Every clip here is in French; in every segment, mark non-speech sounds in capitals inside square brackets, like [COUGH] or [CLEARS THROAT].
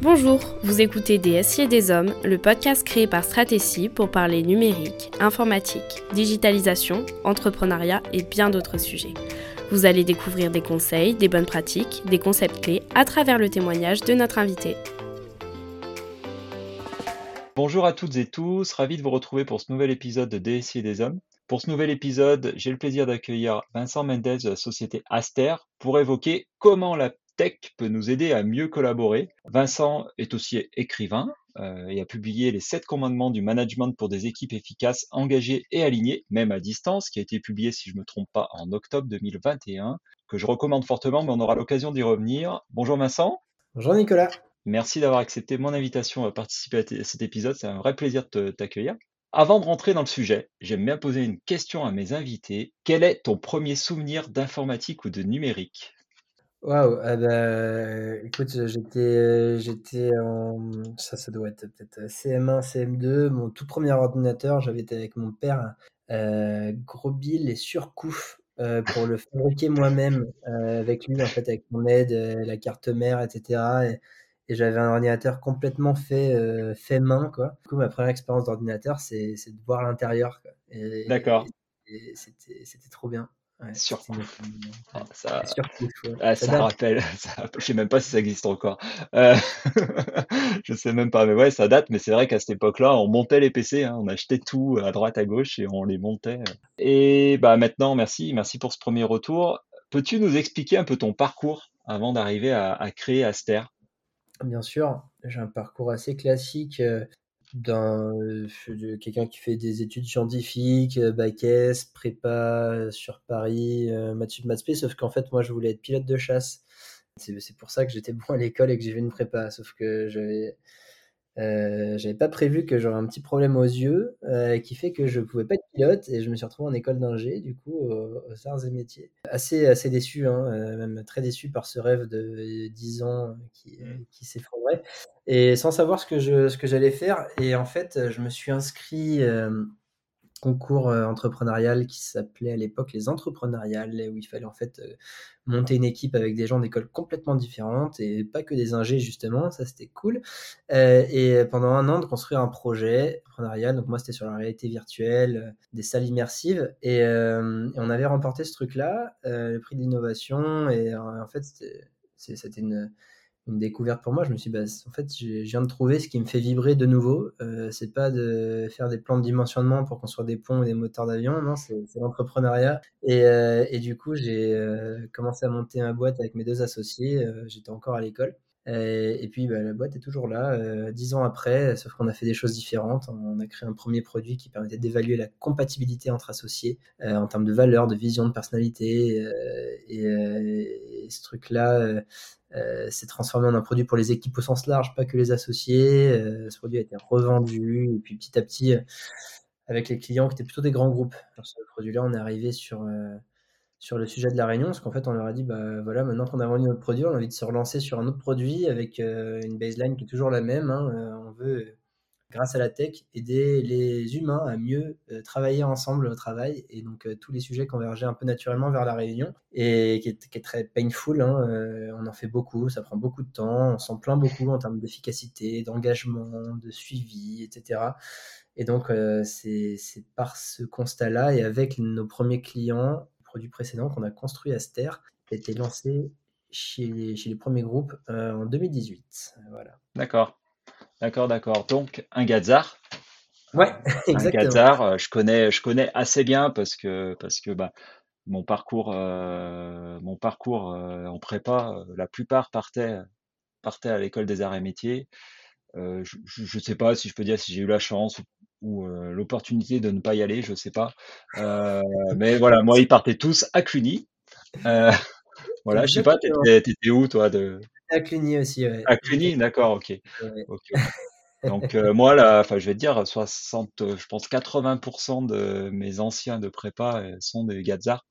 Bonjour, vous écoutez Des des Hommes, le podcast créé par Stratégie pour parler numérique, informatique, digitalisation, entrepreneuriat et bien d'autres sujets. Vous allez découvrir des conseils, des bonnes pratiques, des concepts clés à travers le témoignage de notre invité. Bonjour à toutes et tous, ravi de vous retrouver pour ce nouvel épisode de DSI et des Hommes. Pour ce nouvel épisode, j'ai le plaisir d'accueillir Vincent Mendez de la société Aster pour évoquer comment la tech peut nous aider à mieux collaborer. Vincent est aussi écrivain euh, et a publié les sept commandements du management pour des équipes efficaces, engagées et alignées, même à distance, qui a été publié, si je ne me trompe pas, en octobre 2021, que je recommande fortement, mais on aura l'occasion d'y revenir. Bonjour Vincent. Bonjour Nicolas. Merci d'avoir accepté mon invitation à participer à cet épisode. C'est un vrai plaisir de t'accueillir. Avant de rentrer dans le sujet, j'aime bien poser une question à mes invités. Quel est ton premier souvenir d'informatique ou de numérique? Waouh, ah bah, écoute, j'étais, j'étais en, ça, ça doit être peut-être CM1, CM2, mon tout premier ordinateur, j'avais été avec mon père, euh, gros bill et surcouf euh, pour le fabriquer moi-même euh, avec lui, en fait, avec mon aide, euh, la carte mère, etc. Et, et j'avais un ordinateur complètement fait, euh, fait main, quoi. Du coup, ma première expérience d'ordinateur, c'est, c'est de voir l'intérieur. Et, D'accord. et c'était, c'était trop bien. Ouais, Sur Ah, ça, ah, Ça ça date. rappelle, [LAUGHS] ça je sais même pas si ça existe encore. Euh, [LAUGHS] je sais même pas, mais ouais, ça date, mais c'est vrai qu'à cette époque-là, on montait les PC, hein, on achetait tout à droite, à gauche et on les montait. Et bah maintenant, merci, merci pour ce premier retour. Peux-tu nous expliquer un peu ton parcours avant d'arriver à, à créer Aster? Bien sûr, j'ai un parcours assez classique euh, d'un euh, de quelqu'un qui fait des études scientifiques, euh, bac S, prépa euh, sur Paris, maths sup, maths sauf qu'en fait moi je voulais être pilote de chasse. C'est c'est pour ça que j'étais bon à l'école et que j'ai fait une prépa, sauf que j'avais euh, j'avais pas prévu que j'aurais un petit problème aux yeux euh, qui fait que je pouvais pas être pilote et je me suis retrouvé en école d'ingé du coup aux, aux arts et métiers. Assez assez déçu hein, euh, même très déçu par ce rêve de 10 ans qui, Mm. qui s'effondrait et sans savoir ce que je ce que j'allais faire et en fait je me suis inscrit concours euh, entrepreneurial qui s'appelait à l'époque les entrepreneuriales, où il fallait en fait euh, monter une équipe avec des gens d'écoles complètement différentes et pas que des ingés justement, ça c'était cool. Euh, et pendant un an de construire un projet entrepreneurial, donc moi c'était sur la réalité virtuelle, des salles immersives, et, on avait remporté ce truc-là, le prix de l'innovation, et en fait c'était une, une découverte pour moi. Je me suis dit, bah, en fait, je viens de trouver ce qui me fait vibrer de nouveau. Euh, c'est pas de faire des plans de dimensionnement pour construire des ponts et des moteurs d'avion, non, c'est c'est l'entrepreneuriat. Et, euh, et du coup, j'ai euh, commencé à monter ma boîte avec mes deux associés. euh, J'étais encore à l'école. Et, et puis, bah, la boîte est toujours là, euh, dix ans après, sauf qu'on a fait des choses différentes. On a créé un premier produit qui permettait d'évaluer la compatibilité entre associés euh, en termes de valeur, de vision, de personnalité. euh, et, euh, ce truc-là, euh, euh, s'est transformé en un produit pour les équipes au sens large, pas que les associés. Euh, ce produit a été revendu et puis petit à petit, euh, avec les clients qui étaient plutôt des grands groupes. Sur ce produit-là, on est arrivé sur, euh, sur le sujet de la réunion, parce qu'en fait, on leur a dit, bah voilà, maintenant qu'on a vendu notre produit, on a envie de se relancer sur un autre produit avec euh, une baseline qui est toujours la même. hein. Euh, on veut, grâce à la tech, aider les humains à mieux euh, travailler ensemble au travail. Et donc, tous les sujets convergeaient un peu naturellement vers la réunion et qui est, qui est très painful. hein. On en fait beaucoup, ça prend beaucoup de temps, on s'en plaint beaucoup en termes d'efficacité, d'engagement, de suivi, etc. Et donc, c'est par ce constat-là et avec nos premiers clients, produits précédents, qu'on a construit Aster, qui a été lancé chez les, chez les premiers groupes euh, en 2018. Voilà. D'accord, d'accord, d'accord. Donc, un Gazar. Ouais, Euh, un [LAUGHS] exactement. Gazar, euh, je connais, je connais assez bien parce que, parce que bah, mon parcours, euh, mon parcours euh, en prépa, la plupart partaient, partaient à l'école des arts et métiers. Euh, je ne sais pas si je peux dire si j'ai eu la chance ou, euh, l'opportunité de ne pas y aller, je sais pas. Euh, mais voilà, moi, ils partaient tous à Cluny. Euh, [LAUGHS] voilà, je sais pas, t'étais, où toi de À Cluny aussi, ouais. à Cluny, d'accord, ok, Ouais. Donc moi là, enfin je vais te dire 60, euh, je pense 80% de mes anciens de prépa sont des Gazars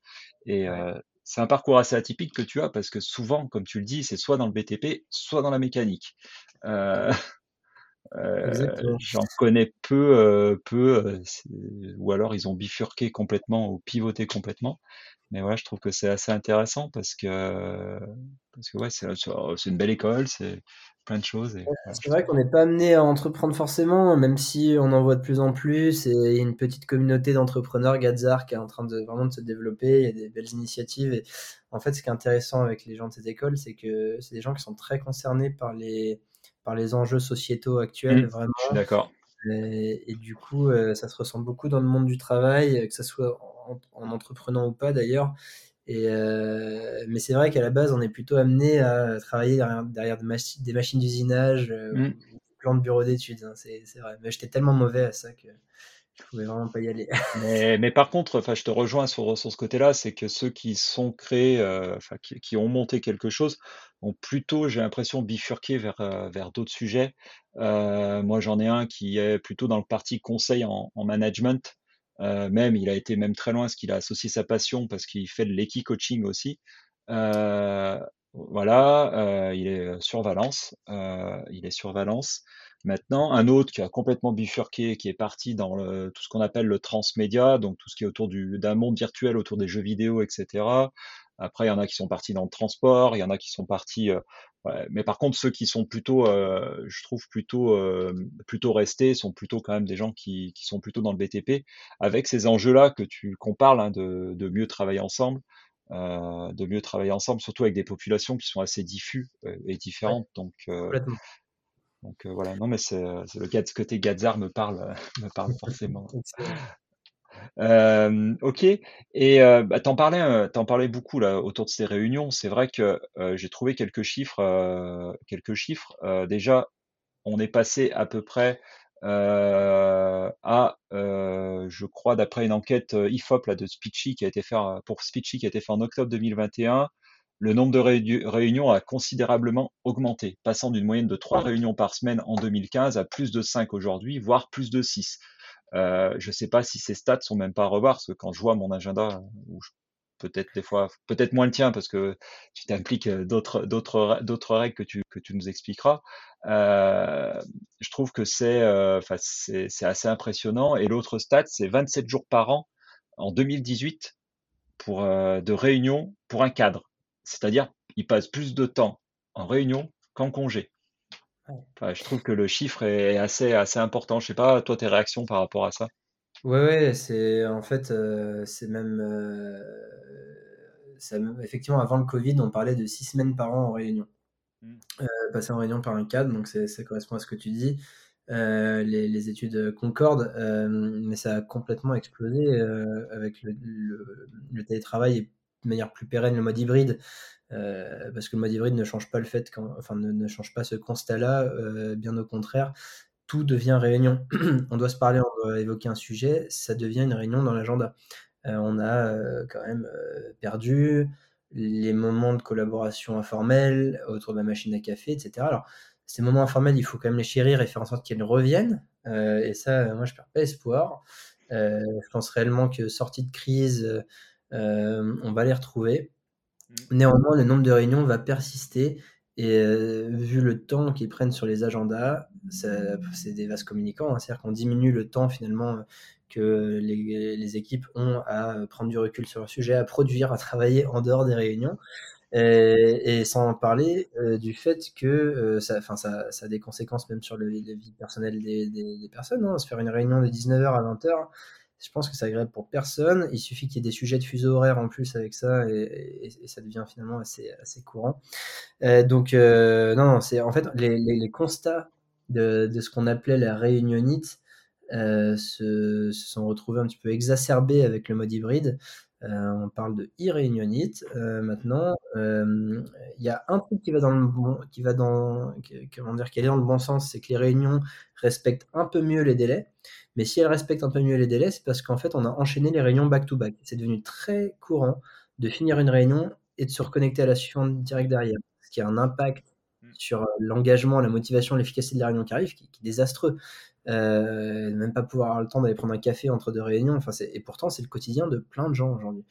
et Ouais. c'est un parcours assez atypique que tu as parce que souvent, comme tu le dis, c'est soit dans le BTP, soit dans la mécanique. Euh, J'en connais peu, peu, ou alors ils ont bifurqué complètement ou pivoté complètement. Mais ouais, je trouve que c'est assez intéressant parce que, parce que ouais, c'est une belle école, c'est plein de choses. c'est vrai qu'on n'est pas amené à entreprendre forcément, même si on en voit de plus en plus. Et il y a une petite communauté d'entrepreneurs, Gazar, qui est en train de vraiment de se développer. Il y a des belles initiatives. Et en fait, ce qui est intéressant avec les gens de cette école, c'est que c'est des gens qui sont très concernés par les, par les enjeux sociétaux actuels, mmh, vraiment. D'accord. Et, du coup, euh, ça se ressent beaucoup dans le monde du travail, que ce soit en, entreprenant ou pas d'ailleurs. Et euh, mais c'est vrai qu'à la base, on est plutôt amené à travailler derrière, des, machines d'usinage euh, mmh. ou des plans de bureau d'études. Hein, c'est vrai. Mais j'étais tellement mauvais à ça que je pouvais vraiment pas y aller. [LAUGHS] mais, mais, par contre, enfin, je te rejoins sur, sur ce côté-là, c'est que ceux qui sont créés, euh, enfin, qui, qui, ont monté quelque chose, ont plutôt, j'ai l'impression, bifurqué vers, euh, vers d'autres sujets. Euh, moi, j'en ai un qui est plutôt dans le parti conseil en, en management. Euh, même, il a été même très loin, parce qu'il a associé sa passion, parce qu'il fait de l'équi-coaching aussi. Euh, voilà, il est sur Valence. il est sur Valence. Maintenant, un autre qui a complètement bifurqué, qui est parti dans le, tout ce qu'on appelle le transmédia, donc tout ce qui est autour d'un monde virtuel, autour des jeux vidéo, etc. Après, il y en a qui sont partis dans le transport, il y en a qui sont partis. Euh, ouais. Mais par contre, ceux qui sont plutôt, euh, je trouve plutôt, euh, plutôt restés, sont plutôt quand même des gens qui, qui sont plutôt dans le BTP, avec ces enjeux-là que tu qu'on parle hein, de, de mieux travailler ensemble. Euh, de mieux travailler ensemble, surtout avec des populations qui sont assez diffuses et différentes. Donc, donc euh, voilà, non mais c'est euh, le ce côté Gazar me parle, euh, [LAUGHS] me parle forcément. [LAUGHS] Euh, ok, et euh, bah, t'en parlais, t'en parlais beaucoup là autour de ces réunions. C'est vrai que j'ai trouvé quelques chiffres, quelques chiffres. déjà, on est passé à peu près à, je crois, d'après une enquête IFOP là de Speechy qui a été fait pour Speechy qui a été fait en octobre 2021, le nombre de réunions a considérablement augmenté, passant d'une moyenne de 3 réunions par semaine en 2015 à plus de 5 aujourd'hui, voire plus de 6. Euh, je ne sais pas si ces stats sont même pas à revoir, parce que quand je vois mon agenda, peut-être des fois, peut-être moins le tien, parce que tu t'impliques d'autres, d'autres, d'autres règles que tu, que tu nous expliqueras. Euh, je trouve que c'est, euh, c'est, c'est assez impressionnant. Et l'autre stat, c'est 27 jours par an en 2018 pour, de réunions pour un cadre. C'est-à-dire, ils passent plus de temps en réunion qu'en congé. je trouve que le chiffre est assez, assez important. Je sais pas, toi, tes réactions par rapport à ça? Ouais, ouais, c'est en fait, euh, c'est même, euh, effectivement, avant le Covid, on parlait de six semaines par an en réunion. Mmh. Euh, passer en réunion par un cadre, donc ça correspond à ce que tu dis. les, études concordent, mais ça a complètement explosé avec le, le, télétravail et de manière plus pérenne le mode hybride, euh, parce que le mode hybride ne change pas le fait, enfin ne, change pas ce constat-là, euh, bien au contraire, tout devient réunion. [CLEARS THROAT] on doit se parler, on doit évoquer un sujet, ça devient une réunion dans l'agenda. Euh, on a quand même perdu les moments de collaboration informels autour de la machine à café, etc. Alors, ces moments informels, il faut quand même les chérir et faire en sorte qu'ils reviennent. et ça, moi, je perds pas espoir. je pense réellement que sortie de crise, on va les retrouver. Mmh. Néanmoins, le nombre de réunions va persister et euh, vu le temps qu'ils prennent sur les agendas, c'est des vases communicants. Hein. C'est-à-dire qu'on diminue le temps finalement que les, équipes ont à prendre du recul sur le sujet, à produire, à travailler en dehors des réunions. Et, sans parler euh, du fait que ça, ça, ça, a des conséquences même sur le, la vie personnelle des, personnes. Hein. Se faire une réunion de 19h à 20h, je pense que c'est agréable pour personne. Il suffit qu'il y ait des sujets de fuseau horaire en plus avec ça et, ça devient finalement assez, assez courant. Euh, donc, euh, non, c'est en fait les, constats de, ce qu'on appelait la réunionite euh, se, sont retrouvés un petit peu exacerbés avec le mode hybride. On parle de e-réunionite maintenant. Il y a un truc qui va dans le bon, qui va dans, comment dire, qui est dans le bon sens, c'est que les réunions respectent un peu mieux les délais. Mais si elle respecte un peu mieux les délais, c'est parce qu'en fait, on a enchaîné les réunions back-to-back. C'est devenu très courant de finir une réunion et de se reconnecter à la suivante direct derrière. Ce qui a un impact mmh. sur euh, l'engagement, la motivation, l'efficacité de la réunion qui arrive, qui, est désastreux. Même pas pouvoir avoir le temps d'aller prendre un café entre deux réunions. Enfin, et pourtant, c'est le quotidien de plein de gens aujourd'hui.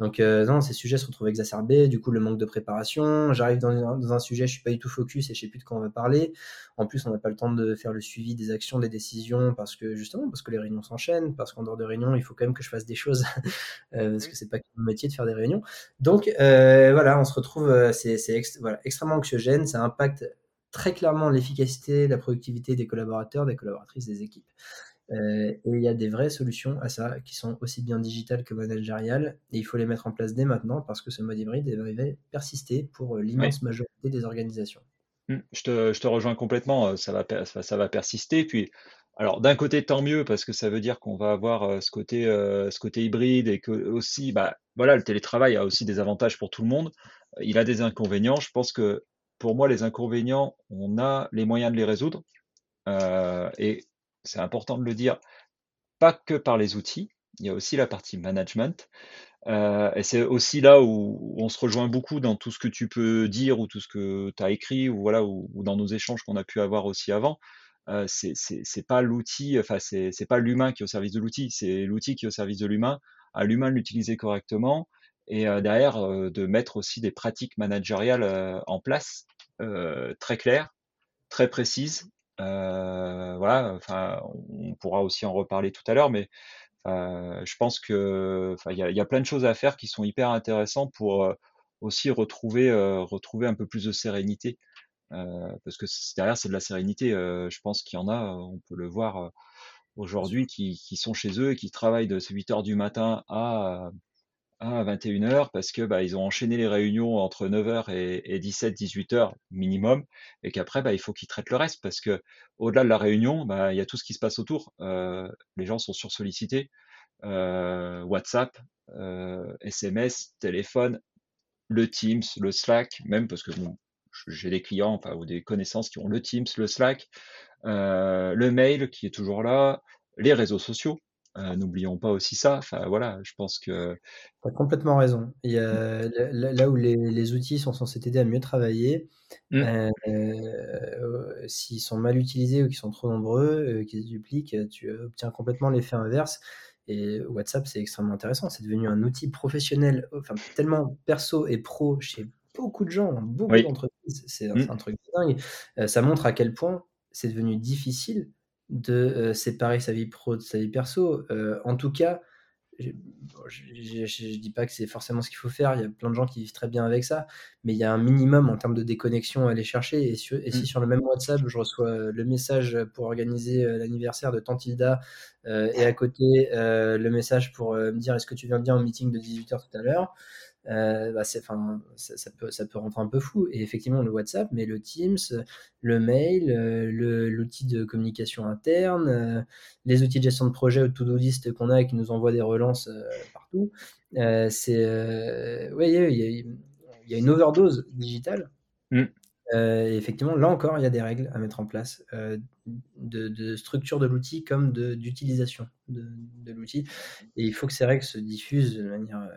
Donc, non, ces sujets se retrouvent exacerbés. Du coup, le manque de préparation. J'arrive dans, un sujet, je suis pas du tout focus et je sais plus de quoi on va parler. En plus, on n'a pas le temps de faire le suivi des actions, des décisions, parce que justement, parce que les réunions s'enchaînent, parce qu'en dehors de réunions, il faut quand même que je fasse des choses, [LAUGHS] parce que c'est pas mon métier de faire des réunions. Donc, voilà, on se retrouve, c'est voilà, extrêmement anxiogène. Ça impacte très clairement l'efficacité, la productivité des collaborateurs, des collaboratrices, des équipes. Euh, et il y a des vraies solutions à ça qui sont aussi bien digitales que managériales et il faut les mettre en place dès maintenant parce que ce mode hybride va persister pour euh, l'immense majorité des organisations. Mmh, je te, je te, rejoins complètement, euh, ça va, ça va persister. Puis, alors d'un côté, tant mieux parce que ça veut dire qu'on va avoir ce côté, ce côté hybride et que aussi, bah, voilà, le télétravail a aussi des avantages pour tout le monde. Il a des inconvénients. Je pense que pour moi, les inconvénients, on a les moyens de les résoudre. Euh, et c'est important de le dire, pas que par les outils, il y a aussi la partie management. Euh, et c'est aussi là où on se rejoint beaucoup dans tout ce que tu peux dire ou tout ce que tu as écrit ou voilà ou, dans nos échanges qu'on a pu avoir aussi avant. Euh, c'est pas l'outil, enfin c'est pas l'humain qui est au service de l'outil, c'est l'outil qui est au service de l'humain, à l'humain de l'utiliser correctement et euh, derrière euh, de mettre aussi des pratiques managériales euh, en place très claires, très précises. voilà, enfin, on pourra aussi en reparler tout à l'heure, mais je pense que il y a, plein de choses à faire qui sont hyper intéressantes pour aussi retrouver retrouver un peu plus de sérénité parce que derrière c'est de la sérénité je pense qu'il y en a on peut le voir aujourd'hui qui, qui, sont chez eux et qui travaillent de 8 heures du matin à à 21h parce que bah, ils ont enchaîné les réunions entre 9h et, 17-18h minimum et qu'après bah, il faut qu'ils traitent le reste parce que au-delà de la réunion bah, il y a tout ce qui se passe autour. Euh, les gens sont sursollicités euh, WhatsApp SMS euh, téléphone le Teams le Slack même parce que j'ai des clients ou des connaissances qui ont le Teams le Slack le mail qui est toujours là les réseaux sociaux euh, n'oublions pas aussi ça. Enfin, voilà, je pense que. Tu as complètement raison. Il y a, là où les, outils sont censés t'aider à mieux travailler, mmh. euh, s'ils sont mal utilisés ou qu'ils sont trop nombreux, euh, qu'ils se dupliquent, tu obtiens complètement l'effet inverse. Et WhatsApp, c'est extrêmement intéressant. C'est devenu un outil professionnel, enfin, tellement perso et pro chez beaucoup de gens, beaucoup d'entreprises. C'est mmh. un truc dingue. ça montre à quel point c'est devenu difficile de euh, séparer sa vie pro de sa vie perso. Euh, en tout cas, je, ne dis pas que c'est forcément ce qu'il faut faire, il y a plein de gens qui vivent très bien avec ça, mais il y a un minimum en termes de déconnexion à aller chercher. Et, si mmh. sur le même WhatsApp, je reçois le message pour organiser euh, l'anniversaire de Tantilda et à côté le message pour me dire est-ce que tu viens bien au meeting de 18h tout à l'heure, euh, bah enfin, ça, peut, ça peut rendre un peu fou. Et effectivement, le WhatsApp, mais le Teams, le mail, euh, l'outil de communication interne, euh, les outils de gestion de projet ou to-do list qu'on a et qui nous envoient des relances partout. c'est, oui, il y, a une overdose digitale. Mm. et effectivement, là encore, il y a des règles à mettre en place de, structure de l'outil comme d'utilisation de, de l'outil. Et il faut que ces règles se diffusent de manière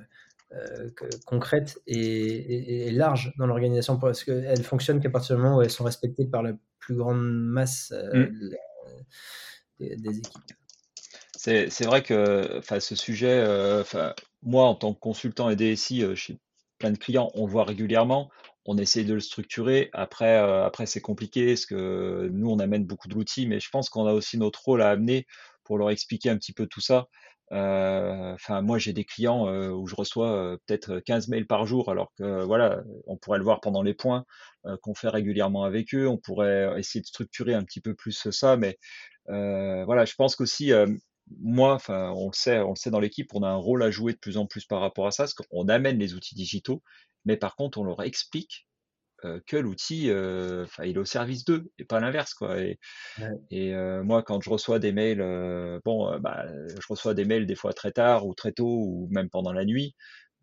euh, concrètes et, larges dans l'organisation parce qu'elles fonctionnent qu'à partir du moment où elles sont respectées par la plus grande masse euh, mm. des, équipes. C'est vrai que ce sujet, euh, moi en tant que consultant et DSI chez plein de clients, on le voit régulièrement. On essaye de le structurer. Après, après c'est compliqué parce que nous, on amène beaucoup de l'outil, mais je pense qu'on a aussi notre rôle à amener pour leur expliquer un petit peu tout ça. Euh, enfin, moi, j'ai des clients euh, où je reçois euh, peut-être 15 mails par jour, alors que voilà, on pourrait le voir pendant les points qu'on fait régulièrement avec eux. On pourrait essayer de structurer un petit peu plus ça, mais voilà, je pense qu'aussi moi, enfin, on le sait, on le sait dans l'équipe, on a un rôle à jouer de plus en plus par rapport à ça, parce qu'on amène les outils digitaux, mais par contre, on leur explique que l'outil, il est au service d'eux et pas l'inverse, quoi. Et, et moi, quand je reçois des mails, bon, bah, je reçois des mails des fois très tard ou très tôt ou même pendant la nuit.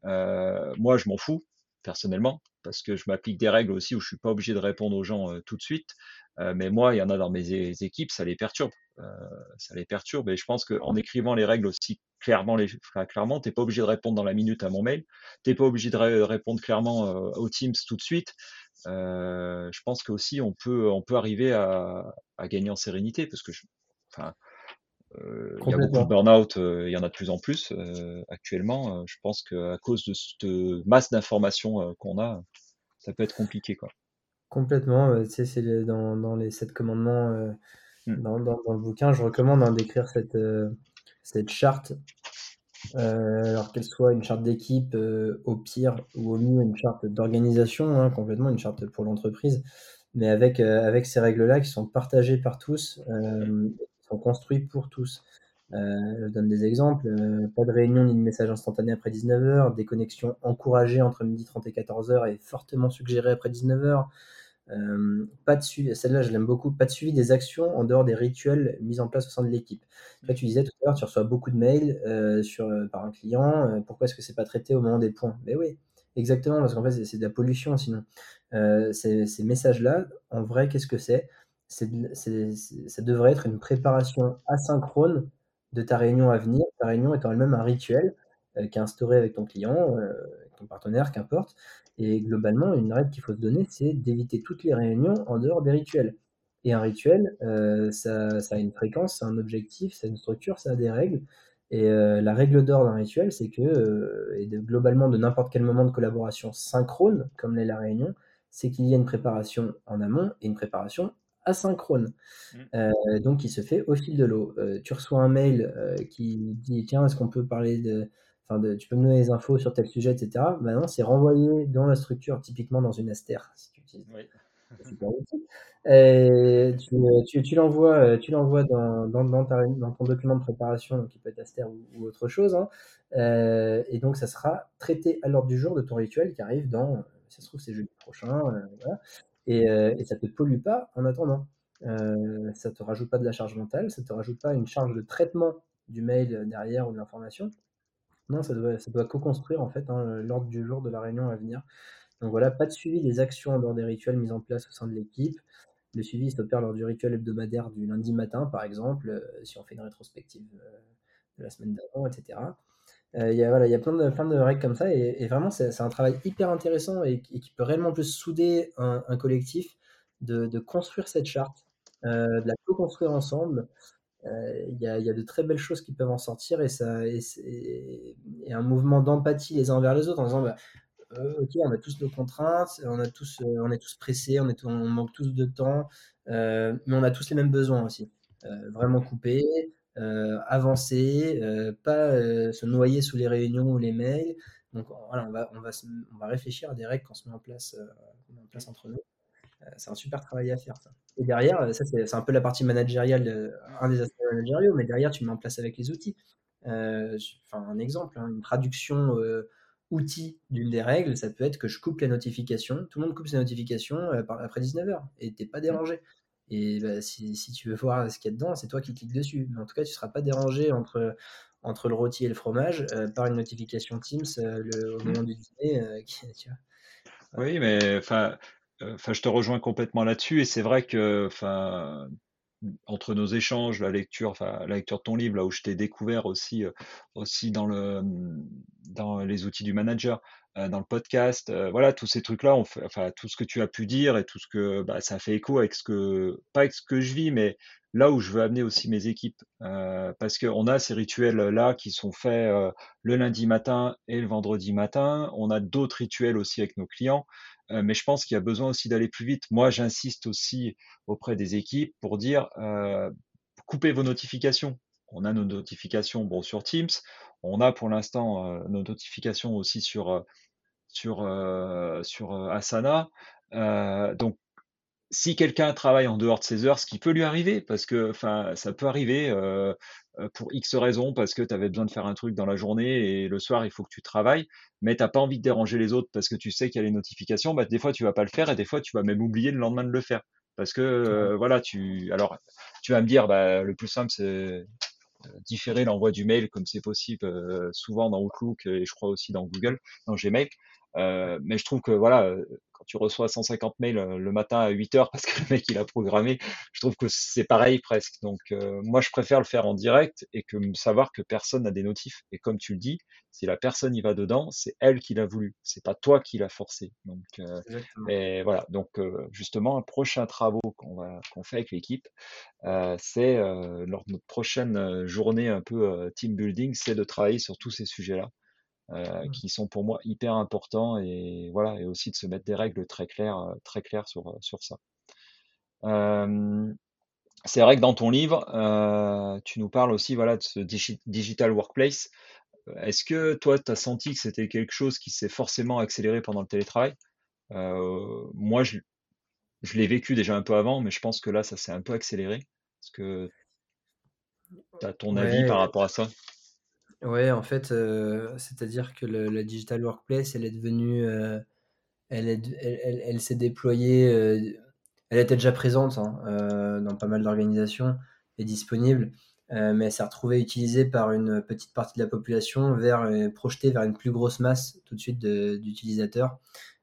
moi, je m'en fous personnellement parce que je m'applique des règles aussi où je suis pas obligé de répondre aux gens tout de suite. mais moi, il y en a dans mes équipes, ça les perturbe. ça les perturbe et je pense qu'en écrivant les règles aussi clairement, les, clairement, t'es pas obligé de répondre dans la minute à mon mail, t'es pas obligé de répondre clairement aux Teams tout de suite. Euh, je pense qu'aussi on peut, on peut arriver à, à, gagner en sérénité parce que je, il y a beaucoup de burn-out, il y en a de plus en plus actuellement. je pense qu'à cause de cette masse d'informations qu'on a, ça peut être compliqué. Quoi. Complètement. tu sais, c'est dans, dans, les sept commandements, mmh. dans, dans, le bouquin, je recommande hein, d'écrire cette, cette charte. Alors qu'elle soit une charte d'équipe, au pire, ou au mieux une charte d'organisation, hein, complètement une charte pour l'entreprise, mais avec, avec ces règles-là qui sont partagées par tous, qui sont construites pour tous. je donne des exemples. pas de réunion ni de message instantané après 19h, des connexions encouragées entre 12h30 et 14h et fortement suggérées après 19h. Euh, pas de suivi, celle-là je l'aime beaucoup, pas de suivi des actions en dehors des rituels mis en place au sein de l'équipe. Tu disais tout à l'heure, tu reçois beaucoup de mails euh, sur, euh, par un client, pourquoi est-ce que c'est pas traité au moment des points? Mais oui, exactement, parce qu'en fait c'est de la pollution sinon. Ces, ces, messages-là, en vrai, qu'est-ce que c'est? Ça devrait être une préparation asynchrone de ta réunion à venir, ta réunion étant elle-même un rituel qui est instauré avec ton client, ton partenaire, qu'importe, et globalement, une règle qu'il faut se donner, c'est d'éviter toutes les réunions en dehors des rituels. Et un rituel, euh, ça, ça, a une fréquence, ça a un objectif, ça a une structure, ça a des règles. Et euh, la règle d'or d'un rituel, c'est que, euh, et de, globalement de n'importe quel moment de collaboration synchrone, comme l'est la réunion, c'est qu'il y a une préparation en amont et une préparation asynchrone. Mmh. donc, qui se fait au fil de l'eau. tu reçois un mail qui dit Tiens, est-ce qu'on peut parler de, Enfin, tu peux me donner des infos sur tel sujet, etc. Maintenant, c'est renvoyé dans la structure, typiquement dans une Aster, si tu utilises. Oui. Super Et tu, tu, l'envoies, euh, tu l'envoies dans, dans, dans, dans, ton document de préparation, qui peut être Aster ou, autre chose. Hein. Euh, et donc, ça sera traité à l'ordre du jour de ton rituel qui arrive dans, ça se trouve, c'est jeudi prochain. Euh, voilà. et, et, ça ne te pollue pas en attendant. Euh, ça ne te rajoute pas de la charge mentale, ça ne te rajoute pas une charge de traitement du mail derrière ou de l'information. Non, ça doit, co-construire en fait hein, l'ordre du jour de la réunion à venir. Donc voilà, pas de suivi des actions lors des rituels mis en place au sein de l'équipe. Le suivi s'opère lors du rituel hebdomadaire du lundi matin, par exemple, euh, si on fait une rétrospective euh, de la semaine d'avant, etc. Euh, il y, a, voilà, y a plein de, plein règles comme ça, et, vraiment, c'est un travail hyper intéressant et, qui peut réellement plus souder un, collectif, de, construire cette charte, de la co-construire ensemble, il y, a, de très belles choses qui peuvent en sortir et, ça, et, un mouvement d'empathie les uns envers les autres en disant bah, euh, ok on a tous nos contraintes on a tous euh, on est tous pressés on, est, on manque tous de temps mais on a tous les mêmes besoins aussi. Vraiment couper avancer pas se noyer sous les réunions ou les mails. Donc voilà on va on va on va réfléchir à des règles qu'on se met en place, en place entre nous. Euh, c'est un super travail à faire. Et derrière, euh, ça c'est un peu la partie managériale, un des managériaux, mais derrière tu mets en place avec les outils. Euh, enfin, un exemple, hein, une traduction outil d'une des règles, ça peut être que je coupe les notifications. Tout le monde coupe ses notifications après 19h et t'es pas dérangé. Et bah, si, si, tu veux voir ce qu'il y a dedans, c'est toi qui cliques dessus. Mais en tout cas, tu seras pas dérangé entre, entre le rôti et le fromage par une notification Teams le, au mmh. moment du dîner. [LAUGHS] tu vois. Oui, mais enfin, Enfin, je te rejoins complètement là-dessus et c'est vrai que, enfin, entre nos échanges, la lecture, la lecture de ton livre, là où je t'ai découvert aussi, aussi dans le, dans les outils du manager, dans le podcast, voilà, tous ces trucs-là, enfin, tout ce que tu as pu dire et tout ce que, bah, ça fait écho avec ce que, pas avec ce que je vis, mais là où je veux amener aussi mes équipes, parce qu'on a ces rituels-là qui sont faits le lundi matin et le vendredi matin. On a d'autres rituels aussi avec nos clients. Euh, mais je pense qu'il y a besoin aussi d'aller plus vite. Moi, j'insiste aussi auprès des équipes pour dire euh, coupez vos notifications. On a nos notifications bon, sur Teams, on a pour l'instant euh, nos notifications aussi sur, sur, sur Asana. donc, si quelqu'un travaille en dehors de ses heures, ce qui peut lui arriver, parce que enfin, ça peut arriver euh, euh, pour X raisons, parce que tu avais besoin de faire un truc dans la journée et le soir, il faut que tu travailles, mais tu pas envie de déranger les autres parce que tu sais qu'il y a les notifications, bah, des fois, tu vas pas le faire et des fois, tu vas même oublier le lendemain de le faire. Parce que, euh, voilà, tu. Alors, tu vas me dire, bah, le plus simple, c'est différer l'envoi du mail comme c'est possible souvent dans Outlook et je crois aussi dans Google, dans Gmail. Mais je trouve que voilà, quand tu reçois 150 mails le matin à 8 heures [LAUGHS] parce que le mec il a programmé, je trouve que c'est pareil presque. Donc moi je préfère le faire en direct et que savoir que personne n'a des notifs. Et comme tu le dis, si la personne y va dedans, c'est elle qui l'a voulu, c'est pas toi qui l'as forcé. Donc et voilà. Donc justement un prochain travaux qu'on va qu'on fait avec l'équipe, c'est lors de notre prochaine journée un peu team building, c'est de travailler sur tous ces sujets-là. Euh, mmh. qui sont pour moi hyper importants et voilà et aussi de se mettre des règles très claires euh, très claires sur euh, sur ça. c'est vrai que dans ton livre, tu nous parles aussi voilà de ce digital workplace. Est-ce que toi, tu as senti que c'était quelque chose qui s'est forcément accéléré pendant le télétravail? Moi, je, je l'ai vécu déjà un peu avant, mais je pense que là, ça s'est un peu accéléré. Est-ce que tu as ton avis par rapport à ça? Ouais, en fait, c'est-à-dire que la digital workplace, elle est devenue, elle est elle elle s'est déployée, elle était déjà présente, hein, dans pas mal d'organisations et disponible, mais elle s'est retrouvée utilisée par une petite partie de la population vers, projetée vers une plus grosse masse tout de suite d'utilisateurs.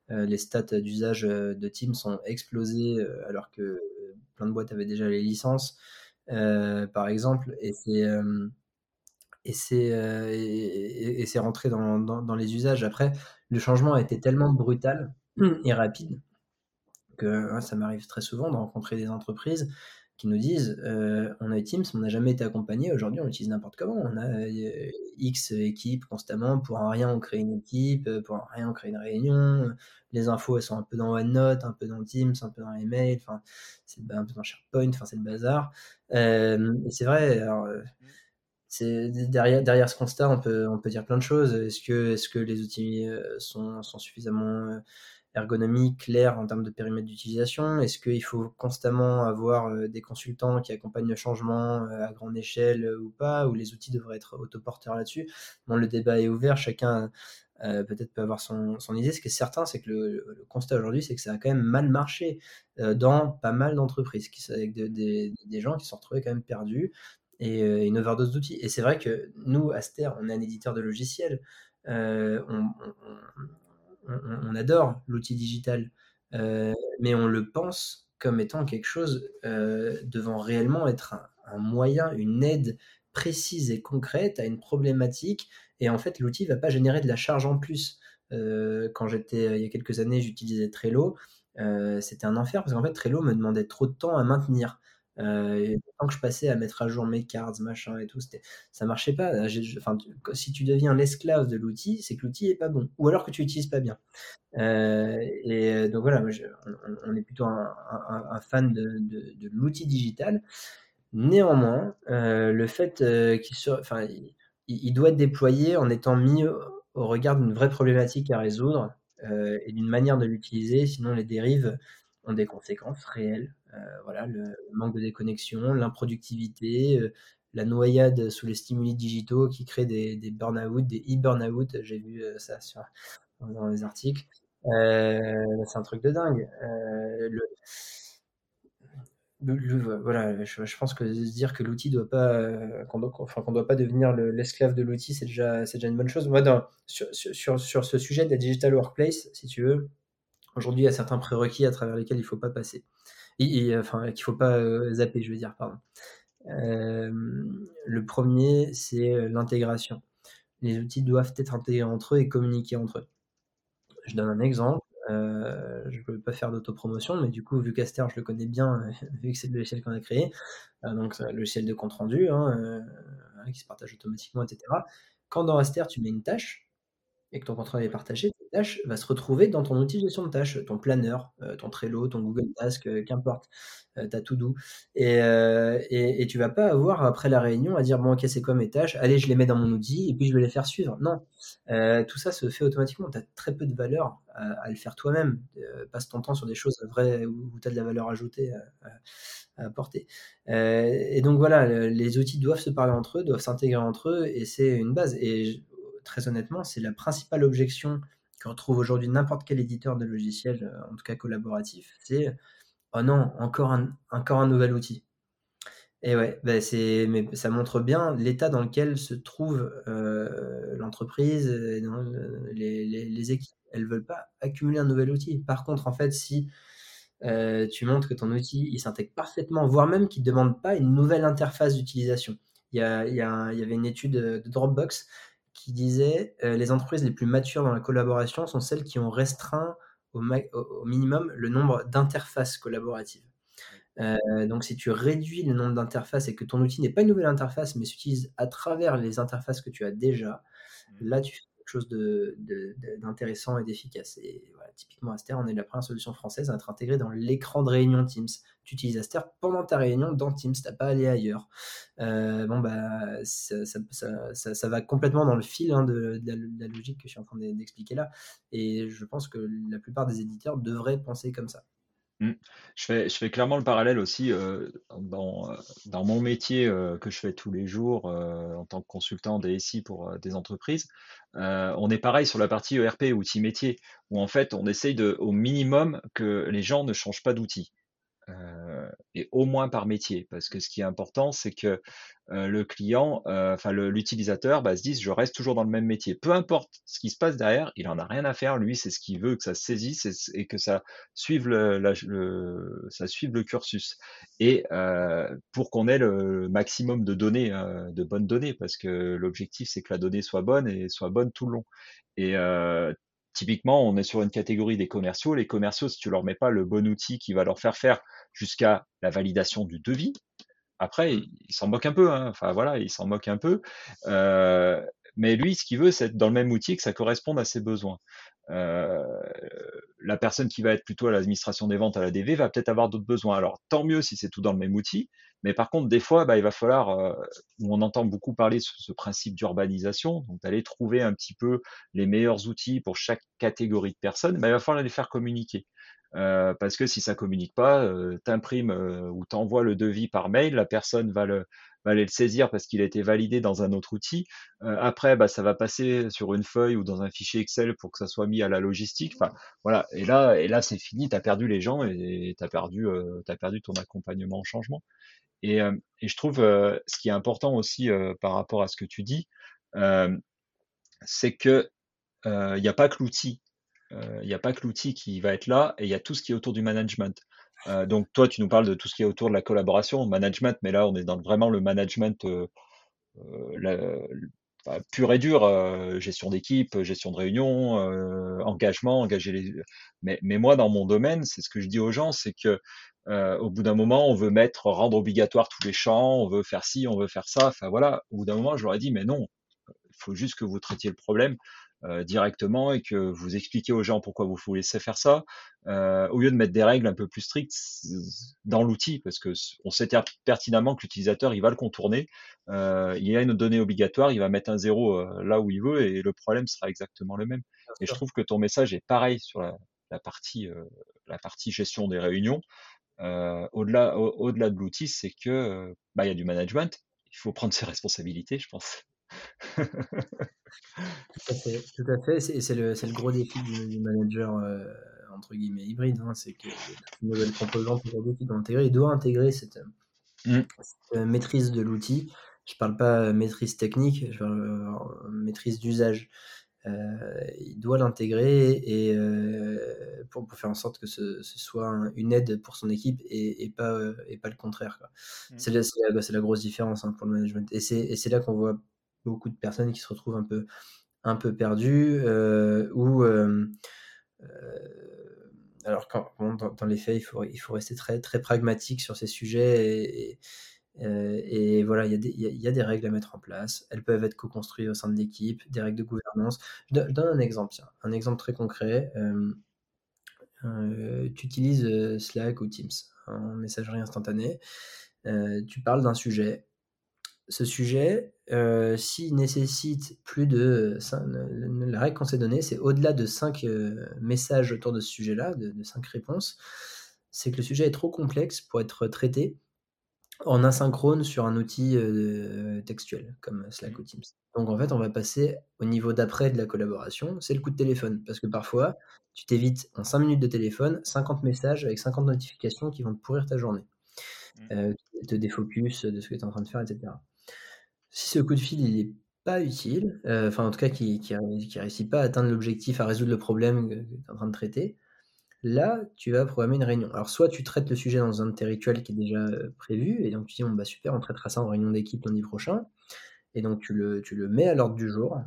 les stats d'usage, de Teams ont explosé, alors que, plein de boîtes avaient déjà les licences, par exemple et c'est, et c'est euh, et, c'est rentré dans, dans, les usages. Après, le changement a été tellement brutal mmh. et rapide que ça m'arrive très souvent de rencontrer des entreprises qui nous disent euh, on a eu Teams, on n'a jamais été accompagné, aujourd'hui on l'utilise n'importe comment, on a euh, X équipes constamment, pour un rien on crée une équipe, pour un rien on crée une réunion, les infos elles sont un peu dans OneNote, un peu dans Teams, un peu dans les mails, enfin c'est un peu dans SharePoint, enfin c'est le bazar. et c'est vrai, alors, c'est derrière, derrière ce constat, on peut, on peut dire plein de choses. Est-ce que, est-ce que les outils euh, sont, sont suffisamment euh, ergonomiques, clairs en termes de périmètre d'utilisation? Est-ce qu'il faut constamment avoir euh, des consultants qui accompagnent le changement à grande échelle ou pas Ou les outils devraient être autoporteurs là-dessus? Bon, Le débat est ouvert, chacun peut-être peut avoir son, son, idée. Ce qui est certain, c'est que le, constat aujourd'hui, c'est que ça a quand même mal marché dans pas mal d'entreprises, avec des, des gens qui se sont retrouvés quand même perdus, et euh, une overdose d'outils. Et c'est vrai que nous, Aster, on est un éditeur de logiciels. Euh, on, adore l'outil digital, euh, mais on le pense comme étant quelque chose devant réellement être un, moyen, une aide précise et concrète à une problématique. Et en fait, l'outil ne va pas générer de la charge en plus. quand j'étais, il y a quelques années, j'utilisais Trello. c'était un enfer parce qu'en fait, Trello me demandait trop de temps à maintenir. Euh, tant que je passais à mettre à jour mes cards, machin et tout, ça marchait pas. Enfin, si tu deviens l'esclave de l'outil, c'est que l'outil est pas bon, ou alors que tu l'utilises pas bien. Euh, et euh, donc voilà, on, est plutôt un, fan de, l'outil digital. Néanmoins, le fait qu'il enfin, il, doit être déployé en étant mis au regard d'une vraie problématique à résoudre et d'une manière de l'utiliser, sinon les dérives ont des conséquences réelles. Euh, voilà, le manque de déconnexion, l'improductivité, euh, la noyade sous les stimuli digitaux qui créent des, des burn-out, des e-burn-out. J'ai vu euh, ça sur, dans les articles. c'est un truc de dingue. Le, voilà, je, pense que dire que l'outil doit pas, qu'on doit, doit pas devenir l'esclave de l'outil, c'est déjà, déjà une bonne chose. Moi, sur, sur, sur, ce sujet de la digital workplace, si tu veux, Aujourd'hui, il y a certains prérequis à travers lesquels il ne faut pas passer. Et, enfin, qu'il ne faut pas euh, zapper, je veux dire, pardon. Euh, le premier, c'est euh, l'intégration. Les outils doivent être intégrés entre eux et communiquer entre eux. Je donne un exemple. je ne peux pas faire d'autopromotion, mais du coup, vu qu'Aster, je le connais bien, [LAUGHS] vu que c'est le logiciel qu'on a créé, donc le logiciel de compte rendu, hein, qui se partage automatiquement, etc. Quand dans Aster, tu mets une tâche, et que ton compte rendu est partagé, tâche va se retrouver dans ton outil de gestion de tâches, ton planeur, euh, ton Trello, ton Google Task, euh, qu'importe, euh, ta to-do. Et, et, et, tu vas pas avoir après la réunion à dire bon ok c'est quoi mes tâches, allez je les mets dans mon outil et puis je vais les faire suivre. Non, tout ça se fait automatiquement. Tu as très peu de valeur à, le faire toi-même. passe ton temps sur des choses vraies où, tu as de la valeur ajoutée à, apporter. et donc voilà, les outils doivent se parler entre eux, doivent s'intégrer entre eux et c'est une base. Et très honnêtement, c'est la principale objection que retrouve aujourd'hui n'importe quel éditeur de logiciels, euh, en tout cas collaboratif, c'est oh non, encore un, encore un nouvel outil. Et ouais, bah, c'est, mais ça montre bien l'état dans lequel se trouve euh, l'entreprise, les, les, équipes. elles veulent pas accumuler un nouvel outil. Par contre, en fait, si euh, tu montres que ton outil il s'intègre parfaitement, voire même qu'il ne demande pas une nouvelle interface d'utilisation. Il y, a, il, y a, il y, avait une étude de Dropbox qui disait euh, les entreprises les plus matures dans la collaboration sont celles qui ont restreint au, au minimum le nombre d'interfaces collaboratives. Euh, donc, si tu réduis le nombre d'interfaces et que ton outil n'est pas une nouvelle interface, mais s'utilise à travers les interfaces que tu as déjà, mmh. là, tu fais chose d'intéressant et d'efficace. Et typiquement, Aster, on est la première solution française à être intégrée dans l'écran de réunion Teams. Tu utilises Aster pendant ta réunion dans Teams, tu n'as pas à aller ailleurs. Euh, bon, bah, ça, va complètement dans le fil hein, de, la, logique que je suis en train d'expliquer là. Et je pense que la plupart des éditeurs devraient penser comme ça. Mmh. Je fais, clairement le parallèle aussi euh, dans, mon métier euh, que je fais tous les jours euh, en tant que consultant DSI pour des entreprises. on est pareil sur la partie ERP, outils métier, où en fait on essaye de, au minimum que les gens ne changent pas d'outils. Euh, et au moins par métier. Parce que ce qui est important, c'est que euh, le client, euh, enfin l'utilisateur, bah, se dise je reste toujours dans le même métier. Peu importe ce qui se passe derrière, il en a rien à faire. Lui, c'est ce qu'il veut, que ça se saisisse et, que ça suive le, le, ça suive le cursus. Et pour qu'on ait le maximum de données, de bonnes données, parce que l'objectif c'est que la donnée soit bonne et soit bonne tout le long. Et Typiquement, on est sur une catégorie des commerciaux. Les commerciaux, si tu leur mets pas le bon outil qui va leur faire faire jusqu'à la validation du devis, après, mmh. il s'en moque un peu. Hein. Enfin voilà, il s'en moque un peu. Euh, mais lui, ce qu'il veut, c'est être dans le même outil que ça corresponde à ses besoins. Euh, la personne qui va être plutôt à l'administration des ventes à la DV va peut-être avoir d'autres besoins. Alors tant mieux si c'est tout dans le même outil, mais par contre des fois bah, il va falloir, euh, on entend beaucoup parler de ce principe d'urbanisation, donc d'aller trouver un petit peu les meilleurs outils pour chaque catégorie de personnes, bah, il va falloir les faire communiquer. Euh, parce que si ça communique pas, euh, t'imprimes ou t'envoies le devis par mail, la personne va le, va aller le saisir parce qu'il a été validé dans un autre outil. Euh, après, bah, ça va passer sur une feuille ou dans un fichier Excel pour que ça soit mis à la logistique. Enfin, voilà. Et là, et là, c'est fini. Tu as perdu les gens et tu as perdu, euh, as perdu ton accompagnement au changement. Et, euh, et je trouve ce qui est important aussi par rapport à ce que tu dis, c'est que il n'y a pas que l'outil. Il n'y a pas que l'outil qui va être là et il y a tout ce qui est autour du management. Euh, donc toi, tu nous parles de tout ce qui est autour de la collaboration, management, mais là, on est dans vraiment le management euh, euh, pur et dur, gestion d'équipe, gestion de réunion, engagement, engager les. Mais, mais, moi, dans mon domaine, c'est ce que je dis aux gens, c'est que au bout d'un moment, on veut mettre rendre obligatoire tous les champs, on veut faire ci, on veut faire ça. Enfin voilà, au bout d'un moment, je leur ai dit, mais non, il faut juste que vous traitiez le problème. Euh, directement et que vous expliquez aux gens pourquoi vous vous laissez faire ça, euh, au lieu de mettre des règles un peu plus strictes dans l'outil, parce que on sait pertinemment que l'utilisateur il va le contourner, euh, il y a une donnée obligatoire, il va mettre un zéro euh, là où il veut et le problème sera exactement le même. et je trouve que ton message est pareil sur la, la partie euh, la partie gestion des réunions. au-delà au-delà de l'outil, c'est que bah il y a du management, il faut prendre ses [LAUGHS] responsabilités, je pense. Tout à fait, tout à fait. C'est, c'est, le, c'est le gros défi du, manager euh, entre guillemets hybride, hein. c'est que une nouvelle composante aujourd'hui qu'il doit intégrer, il doit intégrer cette, cette euh, maîtrise de l'outil. Je parle pas euh, maîtrise technique, je parle maîtrise d'usage. il doit l'intégrer et pour, pour, faire en sorte que ce, ce, soit une aide pour son équipe et, et pas, et pas le contraire. Quoi. Mmh. C'est, la, c'est, la, grosse différence hein, pour le management. Et c'est, et c'est là qu'on voit beaucoup de personnes qui se retrouvent un peu, un peu perdues euh, ou euh, euh, alors dans, les faits, il faut, il faut rester très, très pragmatique sur ces sujets et, voilà, il y, a des, il y, a des règles à mettre en place. Elles peuvent être co-construites au sein de l'équipe, des règles de gouvernance. Je, donne un exemple, un exemple très concret. tu utilises Slack ou Teams en messagerie instantanée. tu parles d'un sujet ce sujet, euh, s'il nécessite plus de. la règle qu'on s'est donnée, c'est au-delà de 5 euh, messages autour de ce sujet-là, de, 5 réponses, c'est que le sujet est trop complexe pour être traité en asynchrone sur un outil euh, textuel comme Slack ou Teams. Donc en fait, on va passer au niveau d'après de la collaboration, c'est le coup de téléphone. Parce que parfois, tu t'évites en 5 minutes de téléphone 50 messages avec 50 notifications qui vont te pourrir ta journée, mmh. te défocus de ce que tu es en train de faire, etc. Si ce coup de fil il est pas utile, enfin en tout cas qui qui qui réussit pas à atteindre l'objectif, à résoudre le problème que tu es en train de traiter, là, tu vas programmer une réunion. Alors soit tu traites le sujet dans un de tes rituels qui est déjà, prévu et donc tu dis: «Bon bah super, on traitera ça en réunion d'équipe lundi prochain» et donc tu le tu le mets à l'ordre du jour,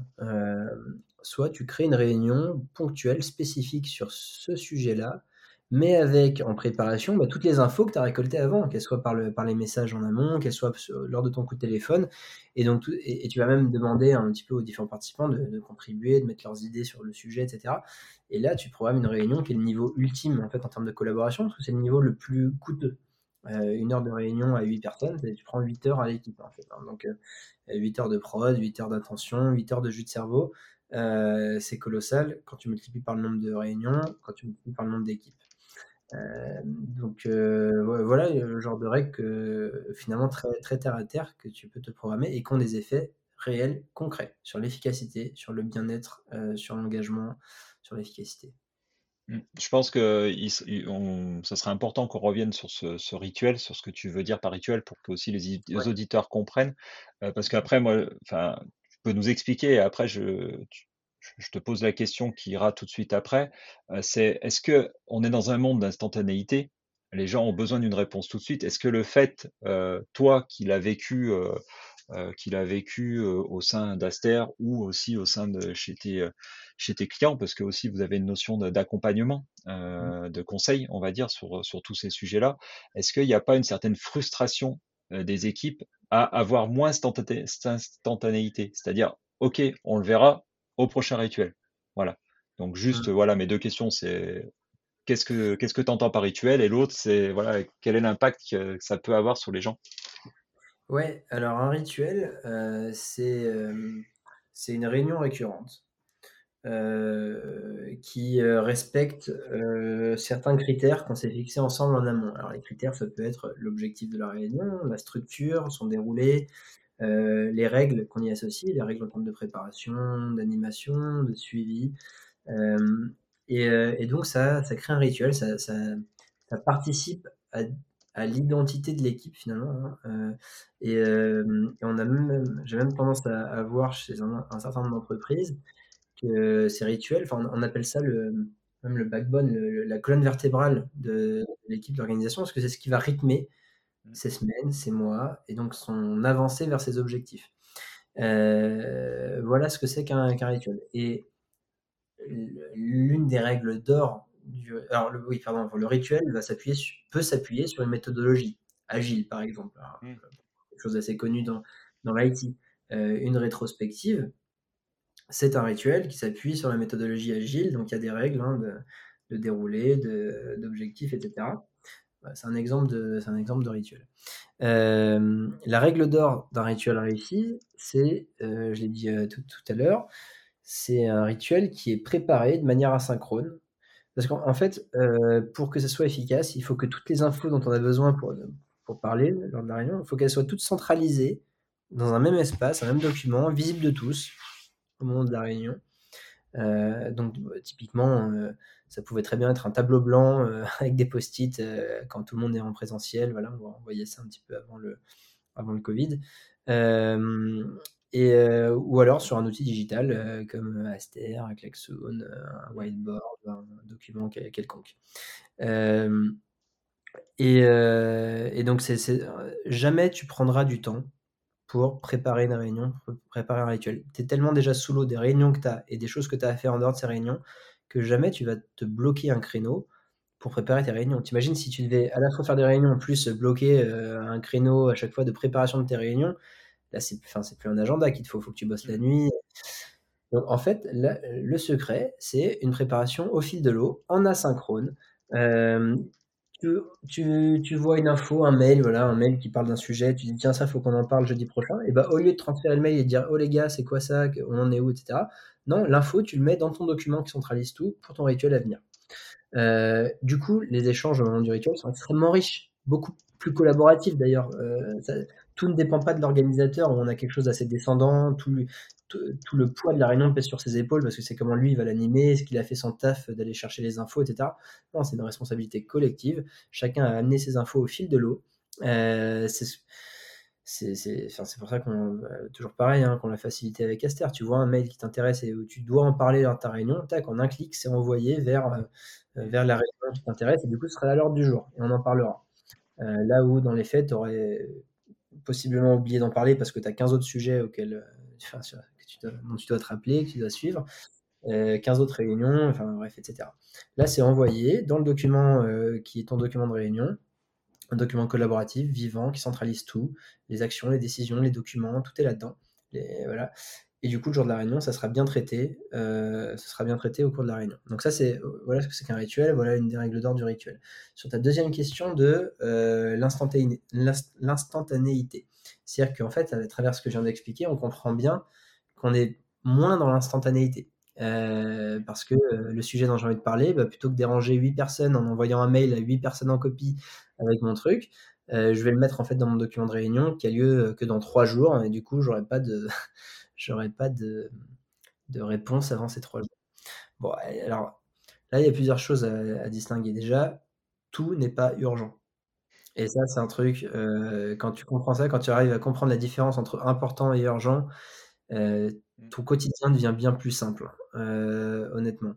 soit tu crées une réunion ponctuelle spécifique sur ce sujet-là mais avec en préparation bah, toutes les infos que tu as récoltées avant, qu'elles soient par, le, par les messages en amont, qu'elles soient lors de ton coup de téléphone. Et donc, et, tu vas même demander un petit peu aux différents participants de, contribuer, de mettre leurs idées sur le sujet, etc. Et là, tu programmes une réunion qui est le niveau ultime en fait en termes de collaboration, parce que c'est le niveau le plus coûteux. Euh, une heure de réunion à 8 personnes, tu prends 8 heures à l'équipe. Hein. Donc 8 euh, heures de prod, 8 heures d'attention, 8 heures de jus de cerveau. Euh, c'est colossal quand tu multiplies par le nombre de réunions, quand tu multiplies par le nombre d'équipes. Euh, donc euh, voilà le genre de règles finalement très, très terre à terre que tu peux te programmer et qui ont des effets réels, concrets sur l'efficacité, sur le bien-être, euh, sur l'engagement, sur l'efficacité. Mmh. Je pense que ça serait important qu'on revienne sur ce, rituel, sur ce que tu veux dire par rituel, pour que aussi les, auditeurs comprennent. parce qu'après, moi, enfin, tu peux nous expliquer. Après, je, je te pose la question qui ira tout de suite après, euh, c'est est-ce que on est dans un monde d'instantanéité? Les gens ont besoin d'une réponse tout de suite. Est-ce que le fait, euh, toi, qui l'as vécu, euh, qu'il a vécu au sein d'Aster ou aussi au sein de chez tes, chez tes clients, parce que aussi vous avez une notion d'accompagnement, mmh. de conseil, on va dire, sur, sur tous ces sujets-là. Est-ce qu'il n'y a pas une certaine frustration des équipes à avoir moins d'instantanéité C'est-à-dire, OK, on le verra, au prochain rituel. Voilà. Donc juste, mmh. voilà, mes deux questions, c'est qu'est-ce que qu'est-ce que tu entends par rituel? Et l'autre, c'est voilà, quel est l'impact que ça peut avoir sur les gens? Ouais, alors un rituel, euh, c'est c'est une réunion récurrente euh, qui euh, respecte certains critères qu'on s'est fixés ensemble en amont. Alors les critères, ça peut être l'objectif de la réunion, la structure, son déroulé, euh, les règles qu'on y associe, les règles en termes de préparation, d'animation, de suivi. Euh, euh, et, donc ça, ça crée un rituel, ça, ça, participe à, l'identité de l'équipe finalement. Hein. Et, on a même, j'ai même tendance à, voir chez un, certain nombre d'entreprises que ces rituels, enfin on appelle ça le, même le backbone, la colonne vertébrale de l'équipe d'organisation, parce que c'est ce qui va rythmer ses semaines, ses mois, et donc son avancée vers ses objectifs. Euh, voilà ce que c'est qu'un rituel. Et l'une des règles d'or du, alors le, oui, pardon, le rituel va s'appuyer peut s'appuyer sur une méthodologie agile, par exemple, mmh. quelque chose d'assez connu dans, dans l'IT. Euh, une rétrospective, c'est un rituel qui s'appuie sur la méthodologie agile, donc il y a des règles hein, de, de déroulé, d'objectifs, etc. Bah, c'est un exemple de, c'est un exemple de rituel. Euh, la règle d'or d'un rituel réussi, c'est, euh, je l'ai dit euh, tout, à l'heure, c'est un rituel qui est préparé de manière asynchrone. Parce qu'en fait, pour que ça soit efficace, il faut que toutes les infos dont on a besoin pour, pour parler lors de la réunion, il faut qu'elles soient toutes centralisées dans un même espace, un même document, visible de tous au moment de la réunion. donc, typiquement, ça pouvait très bien être un tableau blanc euh, [LAUGHS] avec des post-it euh, quand tout le monde est en présentiel. Voilà, on voyait ça un petit peu avant le, avant le Covid. Euh, et, ou alors sur un outil digital comme Aster, un Klaxoon, un whiteboard, un document quelconque. Et, donc, jamais tu prendras du temps pour préparer une réunion, pour préparer un rituel. Tu es tellement déjà sous l'eau des réunions que tu as et des choses que tu as à faire en dehors de ces réunions que jamais tu vas te bloquer un créneau pour préparer tes réunions. T'imagines si tu devais à la fois faire des réunions, en plus bloquer euh, un créneau à chaque fois de préparation de tes réunions, là c'est c'est plus un agenda qu'il te faut, il faut que tu bosses la mmh. nuit. Donc en fait, le secret, c'est une préparation au fil de l'eau, en asynchrone. Euh, tu, vois une info, un mail, voilà, un mail qui parle d'un sujet, tu dis tiens ça faut qu'on en parle jeudi prochain, et bah au lieu de transférer le mail et de dire oh les gars c'est quoi ça, on en est où, etc. Non, l'info tu le mets dans ton document qui centralise tout pour ton rituel à venir. Euh, du coup, les échanges au moment du rituel sont extrêmement riches, beaucoup plus collaboratifs d'ailleurs. Euh, tout ne dépend pas de l'organisateur on a quelque chose d'assez descendant, tout, le poids de la réunion pèse sur ses épaules parce que c'est comment lui il va l'animer, est-ce qu'il a fait son taf d'aller chercher les infos, etc. Non, c'est une responsabilité collective. Chacun a amené ses infos au fil de l'eau. Euh, c'est pour ça qu'on bah, toujours pareil hein, qu'on l'a facilité avec Aster. Tu vois un mail qui t'intéresse et où tu dois en parler de ta réunion, tac, en un clic, c'est envoyé vers, euh, vers la réunion qui t'intéresse et du coup, ce sera à l'ordre du jour et on en parlera. Euh, là où dans les faits, tu aurais possiblement oublié d'en parler parce que tu as 15 autres sujets auxquels que tu dois, dont tu dois te rappeler, que tu dois suivre. 15 autres réunions, enfin bref, etc. Là, c'est envoyé dans le document qui est ton document de réunion un document collaboratif, vivant, qui centralise tout, les actions, les décisions, les documents, tout est là-dedans. voilà. Et du coup, le jour de la réunion, ça sera bien traité, euh, ça sera bien traité au cours de la réunion. Donc ça, c'est voilà ce que c'est qu'un rituel, voilà une des règles d'or du rituel. Sur ta deuxième question de euh, l'instantanéité, c'est-à-dire qu'en fait, à travers ce que je viens d'expliquer, on comprend bien qu'on est moins dans l'instantanéité. Euh, parce que euh, le sujet dont j'ai envie de parler, bah, plutôt que déranger 8 personnes en envoyant un mail à 8 personnes en copie avec mon truc, euh, je vais le mettre en fait dans mon document de réunion qui a lieu que dans 3 jours et du coup j'aurai pas de j'aurai pas de, de réponse avant ces 3 jours. Bon, alors là il y a plusieurs choses à, distinguer. Déjà, tout n'est pas urgent. Et ça, c'est un truc, quand tu comprends ça, quand tu arrives à comprendre la différence entre important et urgent, euh, mmh. ton quotidien devient bien plus simple, euh, honnêtement.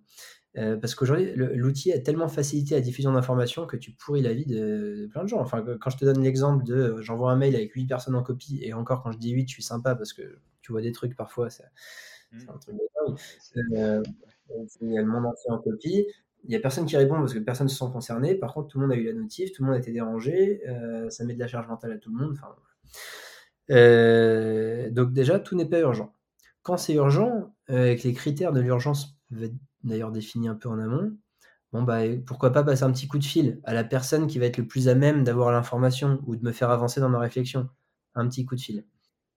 Euh, parce qu'aujourd'hui, l'outil a tellement facilité la diffusion d'informations que tu pourris la vie de, plein de gens. Enfin, quand je te donne l'exemple de j'envoie un mail avec 8 personnes en copie, et encore quand je dis 8, je suis sympa parce que tu vois des trucs parfois, c'est mmh. un truc de dingue. il y a le monde entier en copie. Il n'y a personne qui répond parce que personne ne se sent concerné. Par contre, tout le monde a eu la notif, tout le monde a été dérangé. ça met de la charge mentale à tout le monde. Enfin, euh, donc déjà, tout n'est pas urgent. Quand c'est urgent, euh, avec les critères de l'urgence d'ailleurs définis un peu en amont, bon bah pourquoi pas passer un petit coup de fil à la personne qui va être le plus à même d'avoir l'information ou de me faire avancer dans ma réflexion. Un petit coup de fil.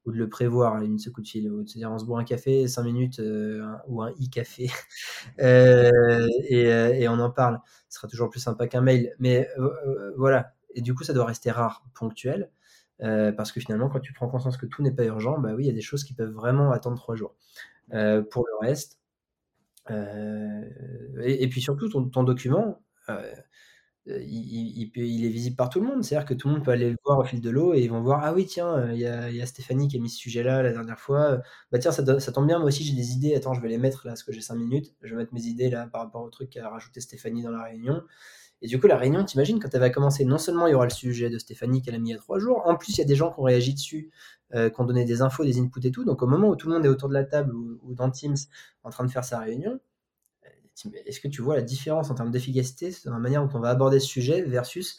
Ou de le prévoir, une ce coup de fil. Ou de se dire on se boit un café, 5 minutes, euh, ou un e-café. [LAUGHS] et, et, on en parle. Ce sera toujours plus sympa qu'un mail. Mais voilà. Et du coup, ça doit rester rare, ponctuel. Euh, parce que finalement, quand tu prends conscience que tout n'est pas urgent, bah oui, il y a des choses qui peuvent vraiment attendre trois jours. Euh, pour le reste, euh, et, puis surtout, ton, document, il, est visible par tout le monde. C'est-à-dire que tout le monde peut aller le voir au fil de l'eau et ils vont voir Ah oui, tiens, il y, a, Stéphanie qui a mis ce sujet-là la dernière fois. Bah tiens, ça, tombe bien, moi aussi j'ai des idées. Attends, je vais les mettre là parce que j'ai cinq minutes. Je vais mettre mes idées là par rapport au truc qu'a rajouté Stéphanie dans la réunion. Et du coup, la réunion, t'imagines, quand elle va commencer, non seulement il y aura le sujet de Stéphanie qu'elle a mis il y a trois jours, en plus il y a des gens qui ont réagi dessus, euh, qui ont donné des infos, des inputs et tout. Donc au moment où tout le monde est autour de la table ou, dans Teams en train de faire sa réunion, euh, est-ce que tu vois la différence en termes d'efficacité dans la manière dont on va aborder ce sujet versus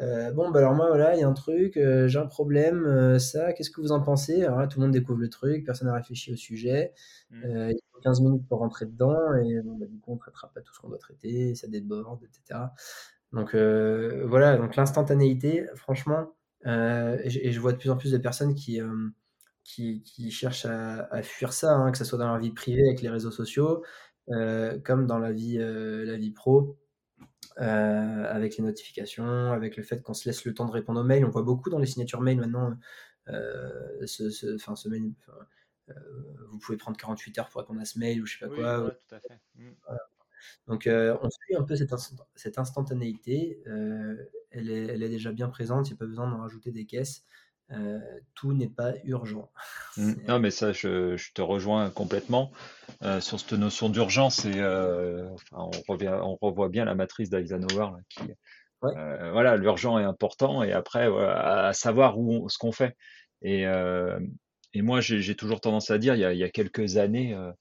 euh, bon, bah alors moi, voilà, il y a un truc, j'ai un problème, ça, qu'est-ce que vous en pensez? Alors là, tout le monde découvre le truc, personne n'a réfléchi au sujet. Mmh. 15 minutes pour rentrer dedans et bah, du coup on ne traitera pas tout ce qu'on doit traiter, ça déborde, etc. Donc euh, voilà, donc l'instantanéité, franchement, euh, et, je vois de plus en plus de personnes qui, euh, qui, cherchent à, fuir ça, hein, que ce soit dans leur vie privée avec les réseaux sociaux, comme dans la vie, la vie pro. avec les notifications, avec le fait qu'on se laisse le temps de répondre aux mails. On voit beaucoup dans les signatures mail maintenant ce, ce, ce mail, euh, vous pouvez prendre 48 heures pour répondre à ce mail ou je sais pas quoi. tout à fait. Mmh. Donc euh, on suit un peu cette, cette instantanéité. Euh, elle, est, elle, est, déjà bien présente, il n'y a pas besoin d'en rajouter des caisses. Tout n'est pas urgent. [LAUGHS] Mmh. non, mais ça, je, je, te rejoins complètement sur cette notion d'urgence. Et on, revient, on revoit bien la matrice d'Eisenhower qui, voilà, l'urgent est important et après, à savoir où ce qu'on fait. Et, et moi, j'ai toujours tendance à dire, il y a, quelques années, euh,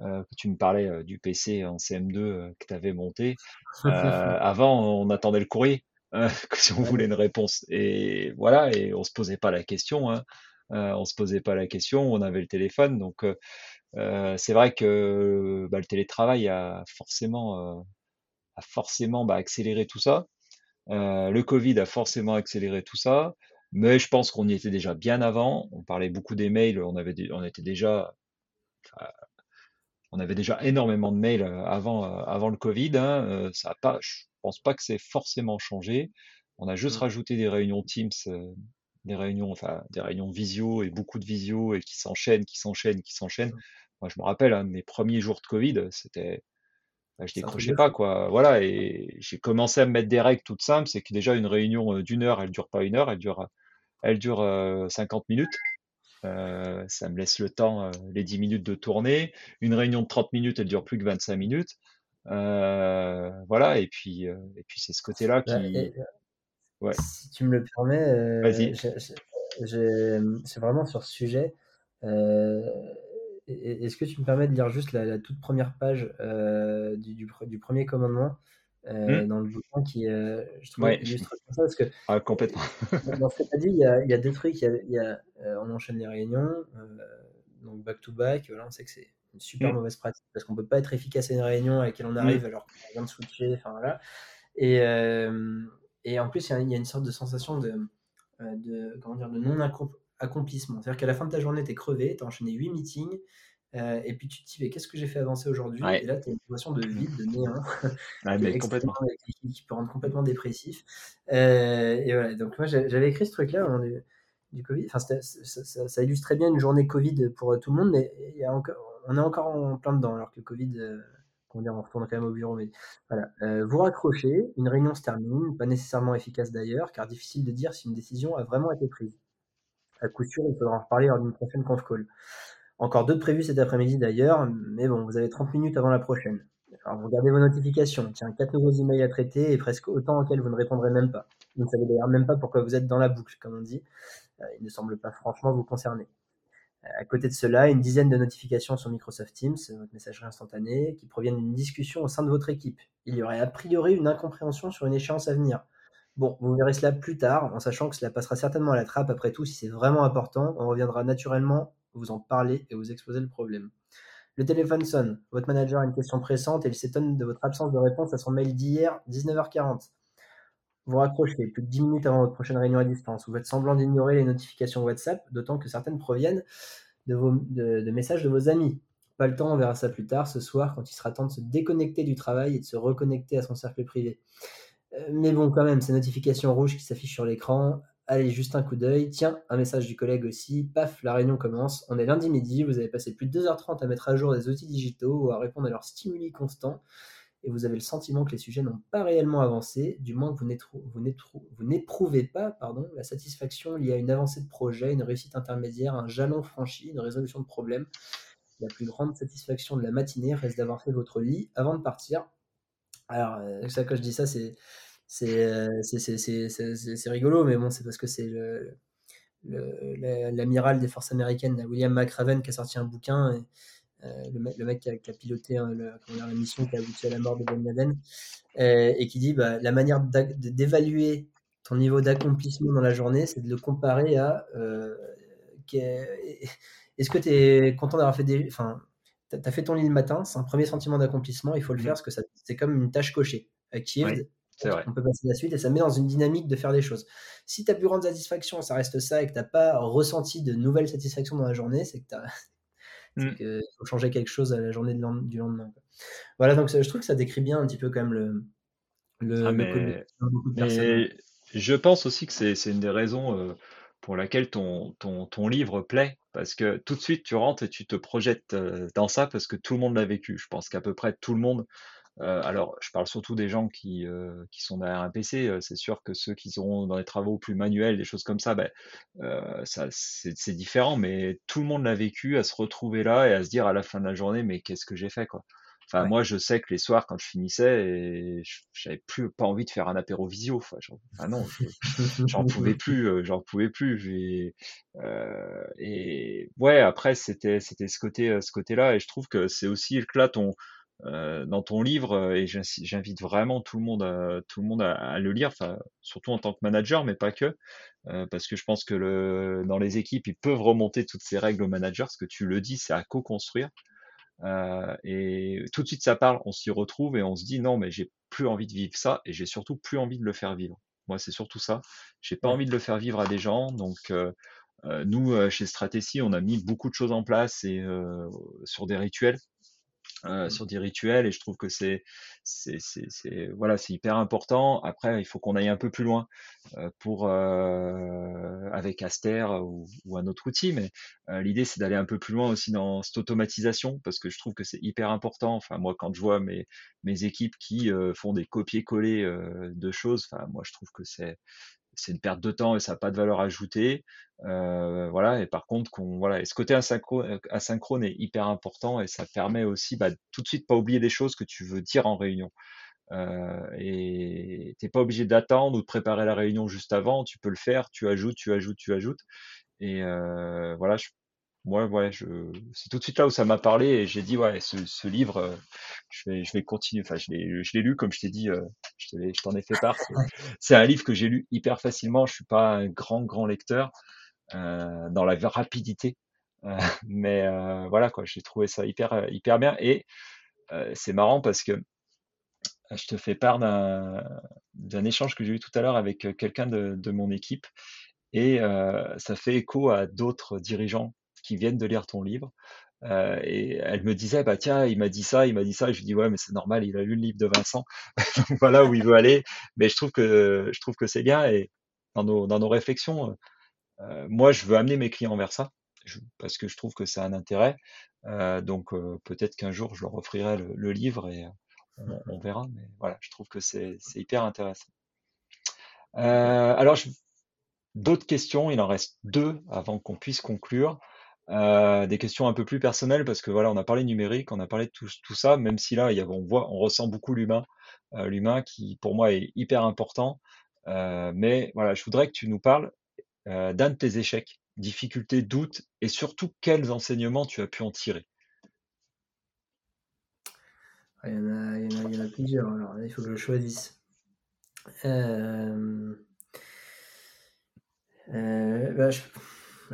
euh, tu me parlais euh, du PC en CM2 que tu avais monté. [LAUGHS] avant, on attendait le courrier [LAUGHS] si on voulait une réponse. Et voilà, et on se posait pas la question. Hein. on se posait pas la question. On avait le téléphone. Donc, c'est vrai que bah, le télétravail a forcément, a forcément bah, accéléré tout ça. le Covid a forcément accéléré tout ça. Mais je pense qu'on y était déjà bien avant. On parlait beaucoup des mails. On avait, on était déjà, on avait déjà énormément de mails euh, avant, euh, avant le Covid. Hein. Euh, ça a pas, je pense pas que c'est forcément changé. On a juste mmh. rajouté des réunions Teams, des réunions, enfin des réunions visio et beaucoup de visio et qui s'enchaînent, qui s'enchaînent, qui s'enchaînent. Mmh. Moi, je me rappelle, hein, mes premiers jours de Covid, c'était, bah, je décrochais pas quoi. Voilà, et j'ai commencé à me mettre des règles toutes simples. C'est que déjà une réunion d'une heure, elle dure pas une heure, elle dure elle dure 50 minutes. ça me laisse le temps, les 10 minutes de tourner. Une réunion de 30 minutes, elle dure plus que 25 minutes. Voilà, et puis, et puis c'est ce côté-là Bah, qui. et, Ouais, si tu me le permets, vas-y. c'est vraiment sur ce sujet. Et- et- Est-ce que tu me permets de lire juste la, la toute première page du, du pre- du premier commandement euh, Hmm dans le bouquin qui, euh, je trouve, Ouais, illustre ça parce que [LAUGHS] ah, complètement. dans ce que tu as dit, il y a, il y a deux trucs. Il y a, il y a, euh, on enchaîne les réunions, donc back to back. Voilà, on sait que c'est une super Hmm mauvaise pratique parce qu'on peut pas être efficace à une réunion à laquelle on arrive alors qu'on vient de switcher. Enfin voilà. Et, euh, et en plus, il y, a, il y a une sorte de sensation de, euh, de, comment dire, de non-accomplissement. C'est-à-dire qu'à la fin de ta journée, tu es crevé, tu as enchaîné 8 meetings, euh, et puis tu te dis, mais qu'est-ce que j'ai fait avancer aujourd'hui? Ouais. Et là, tu as une sensation de vide, de néant, [LAUGHS] Ouais, qui, complètement. peut rendre complètement dépressif. Euh, et voilà, donc moi, j'avais écrit ce truc-là au moment du, du Covid. Enfin, ça, ça- ça illustre très bien une journée Covid pour tout le monde, mais il y a encore, on est encore en plein dedans, alors que le Covid, euh, on retourne quand même au bureau. Mais voilà, Euh, vous raccrochez, une réunion se termine, pas nécessairement efficace d'ailleurs, car difficile de dire si une décision a vraiment été prise. À coup sûr, il faudra en reparler lors d'une prochaine conf call. Encore deux de prévus cet après-midi d'ailleurs, mais bon, vous avez 30 minutes avant la prochaine. Alors vous regardez vos notifications, tiens, quatre nouveaux emails à traiter et presque autant auxquels vous ne répondrez même pas. Vous ne savez d'ailleurs même pas pourquoi vous êtes dans la boucle, comme on dit. Euh, il ne semble pas franchement vous concerner. Euh, à côté de cela, une dizaine de notifications sur Microsoft Teams, votre messagerie instantanée, qui proviennent d'une discussion au sein de votre équipe. Il y aurait a priori une incompréhension sur une échéance à venir. Bon, vous verrez cela plus tard, en sachant que cela passera certainement à la trappe. Après tout, si c'est vraiment important, on reviendra naturellement vous en parler et vous exposer le problème. Le téléphone sonne. Votre manager a une question pressante et il s'étonne de votre absence de réponse à son mail d'hier, 19h40. Vous raccrochez plus de 10 minutes avant votre prochaine réunion à distance. Vous faites semblant d'ignorer les notifications WhatsApp, d'autant que certaines proviennent de, de messages de vos amis. Pas le temps, on verra ça plus tard, ce soir, quand il sera temps de se déconnecter du travail et de se reconnecter à son cercle privé. Euh, Mais bon, quand même, ces notifications rouges qui s'affichent sur l'écran, allez, juste un coup d'œil. Tiens, un message du collègue aussi. Paf, la réunion commence. On est lundi midi, vous avez passé plus de 2h30 à mettre à jour des outils digitaux ou à répondre à leurs stimuli constants. Et vous avez le sentiment que les sujets n'ont pas réellement avancé, du moins que vous n'éprouvez pas la satisfaction liée à une avancée de projet, une réussite intermédiaire, un jalon franchi, une résolution de problème. La plus grande satisfaction de la matinée reste d'avoir fait votre lit avant de partir. Alors, euh, ça, quand je dis ça, euh, c'est- rigolo, mais bon, c'est parce que c'est l'amiral des forces américaines, William McRaven, qui a sorti un bouquin, le, mec, le mec qui a, qui a piloté hein, le- comment dire, la mission qui a abouti à la mort de Ben Laden, euh, et qui dit bah, la manière d'évaluer ton niveau d'accomplissement dans la journée, c'est de le comparer à euh, [LAUGHS] est-ce que tu es content d'avoir fait des. Enfin, tu as fait ton lit le matin, c'est un premier sentiment d'accomplissement, il faut le Mhm. faire parce que c'est comme une tâche cochée. Achieved, Oui, vrai. on peut passer à la suite et ça met dans une dynamique de faire des choses. Si ta plus grande satisfaction, ça reste ça et que tu n'as pas ressenti de nouvelles satisfactions dans la journée, c'est que tu Mm. qu'il faut changer quelque chose à la journée de du lendemain. quoi. Voilà, donc ça- je trouve que ça décrit bien un petit peu quand même le, le, Ah, le code de mais, beaucoup de personnes. mais je pense aussi que c'est c'est une des raisons euh, pour laquelle ton, ton, ton livre plaît, parce que tout de suite tu rentres et tu te projettes euh, dans ça parce que tout le monde l'a vécu. Je pense qu'à peu près tout le monde, euh, alors je parle surtout des gens qui, euh, qui sont derrière un PC, euh, c'est sûr que ceux qui sont dans les travaux plus manuels, des choses comme ça, ben, euh, ça c'est différent, mais tout le monde l'a vécu à se retrouver là et à se dire à la fin de la journée, mais qu'est-ce que j'ai fait quoi? Enfin, Ouais. moi, je sais que les soirs, quand je finissais, et j'avais plus pas envie de faire un apéro visio. Enfin, j'en- enfin, non, je- j'en pouvais [LAUGHS] plus, euh, j'en pouvais plus. J'ai, euh, et ouais, après, c'était, c'était ce côté, euh, ce côté-là, et je trouve que c'est aussi là ton, euh, dans ton livre, euh, et j'invite vraiment tout le monde, à, tout le monde à, à le lire, enfin, surtout en tant que manager, mais pas que, euh, parce que je pense que le, dans les équipes, ils peuvent remonter toutes ces règles au manager. Ce que tu le dis, c'est à co-construire. Euh, et tout de suite, ça parle, on s'y retrouve et on se dit non, mais j'ai plus envie de vivre ça et j'ai surtout plus envie de le faire vivre. Moi, c'est surtout ça. J'ai pas envie de le faire vivre à des gens. Donc, euh, nous, chez Stratégie, on a mis beaucoup de choses en place et euh, sur des rituels. Euh, Mm. sur des rituels et je trouve que c'est voilà c'est hyper important après il faut qu'on aille un peu plus loin euh, pour euh, avec Aster ou, ou un autre outil mais l'idée c'est d'aller un peu plus loin aussi dans cette automatisation parce que je trouve que c'est hyper important enfin moi quand je vois mes mes équipes qui font des copier-coller euh, de choses enfin moi je trouve que c'est c'est une perte de temps et ça n'a pas de valeur ajoutée. Euh, voilà, et par contre, qu'on, voilà, et ce côté asynchrone, asynchrone, est hyper important et ça permet aussi bah, tout de suite pas oublier des choses que tu veux dire en réunion. Euh, et t'es pas obligé d'attendre ou de préparer la réunion juste avant, tu peux le faire, tu ajoutes, tu ajoutes, tu ajoutes. Et euh, voilà, moi, ouais, je, c'est tout de suite là où ça m'a parlé et j'ai dit ouais, ce, ce livre, euh, je vais, je vais continuer. Enfin, je l'ai, lu comme je t'ai dit, euh, je, t'en ai fait part. C'est un livre que j'ai lu hyper facilement. Je suis pas un grand, grand lecteur euh, dans la rapidité, [LAUGHS] mais voilà quoi, j'ai trouvé ça hyper, hyper bien et c'est marrant parce que je te fais part d'un, d'un échange que j'ai eu tout à l'heure avec quelqu'un de, de mon équipe et ça fait écho à d'autres dirigeants qui viennent de lire ton livre. Euh, et elle me disait, bah tiens, il m'a dit ça, il m'a dit ça. Et je lui dis, ouais, mais c'est normal, il a lu le livre de Vincent. [LAUGHS] Donc voilà où il veut aller. Mais je trouve que je trouve que c'est bien. Et dans nos, dans nos réflexions, euh, moi, je veux amener mes clients vers ça parce que je trouve que c'est un intérêt. Euh, donc peut-être qu'un jour, je leur offrirai le, livre et on, verra. Mais voilà, je trouve que c'est hyper intéressant. alors, d'autres questions, il en reste deux avant qu'on puisse conclure. Euh, des questions un peu plus personnelles parce que voilà, on a parlé numérique, on a parlé de tout, ça, même si là, il y a, on voit, on ressent beaucoup l'humain, euh, l'humain qui pour moi est hyper important. Euh, mais voilà, je voudrais que tu nous parles d'un de tes échecs, difficultés, doutes et surtout quels enseignements tu as pu en tirer? Il y en a, il y en a, plusieurs. Alors il faut que je choisisse. Bah,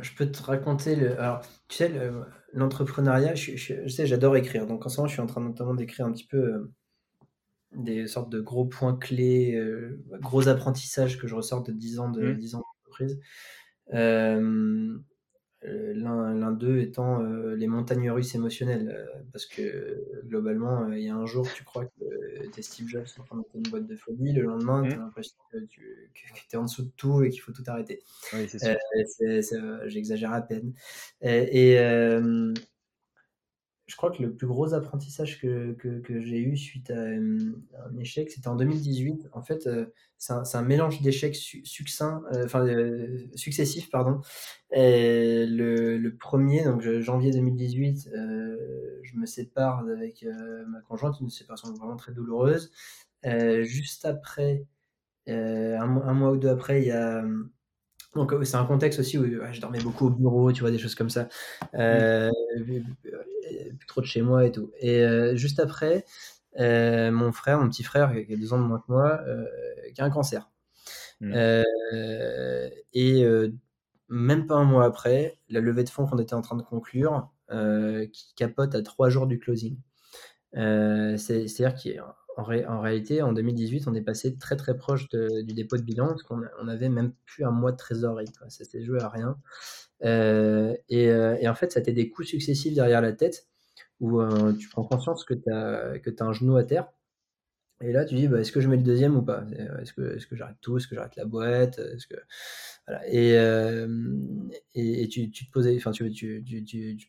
je peux te raconter le. Alors, tu sais, l'entrepreneuriat, je, je, sais, j'adore écrire. Donc, en ce moment, je suis en train notamment d'écrire un petit peu euh, des sortes de gros points clés, euh, gros apprentissages que je ressors de 10 ans de mmh. 10 ans d'entreprise. Euh, l'un d'eux étant euh, les montagnes russes émotionnelles. Euh, parce que globalement, il y a un jour, tu crois que tu es Steve Jobs en train de monter une boîte de folie, le lendemain, mmh. tu as l'impression que tu es en dessous de tout et qu'il faut tout arrêter. Oui, J'exagère à peine. Et, et je crois que le plus gros apprentissage que, que, j'ai eu suite à euh, un échec, c'était en 2018. En fait, euh, c'est un, mélange d'échecs su euh, enfin successifs, pardon. Le, premier, donc janvier 2018, je me sépare avec ma conjointe, une séparation vraiment très douloureuse. juste après, un, mois ou deux après, il y a donc c'est un contexte aussi où ouais, je dormais beaucoup au bureau, tu vois, des choses comme ça. Euh, plus trop de chez moi et tout. Et euh, juste après, euh, mon frère, mon petit frère, qui a deux ans de moins que moi, euh, qui a un cancer. Mmh. et même pas un mois après, la levée de fonds qu'on était en train de conclure, qui capote à trois jours du closing. C'est-à-dire qu'il y a en, en, réalité, en 2018, on est passé très très proche du dépôt de bilan parce qu'on on avait même plus un mois de trésorerie. Ça s'est joué à rien. Euh, et, euh, et, en fait, ça a été des coups successifs derrière la tête où euh, tu prends conscience que tu as, un genou à terre. Et là, tu dis, bah, est-ce que je mets le deuxième ou pas? Est-ce que, j'arrête tout? Est-ce que j'arrête la boîte? Et, tu, te posais, enfin, tu,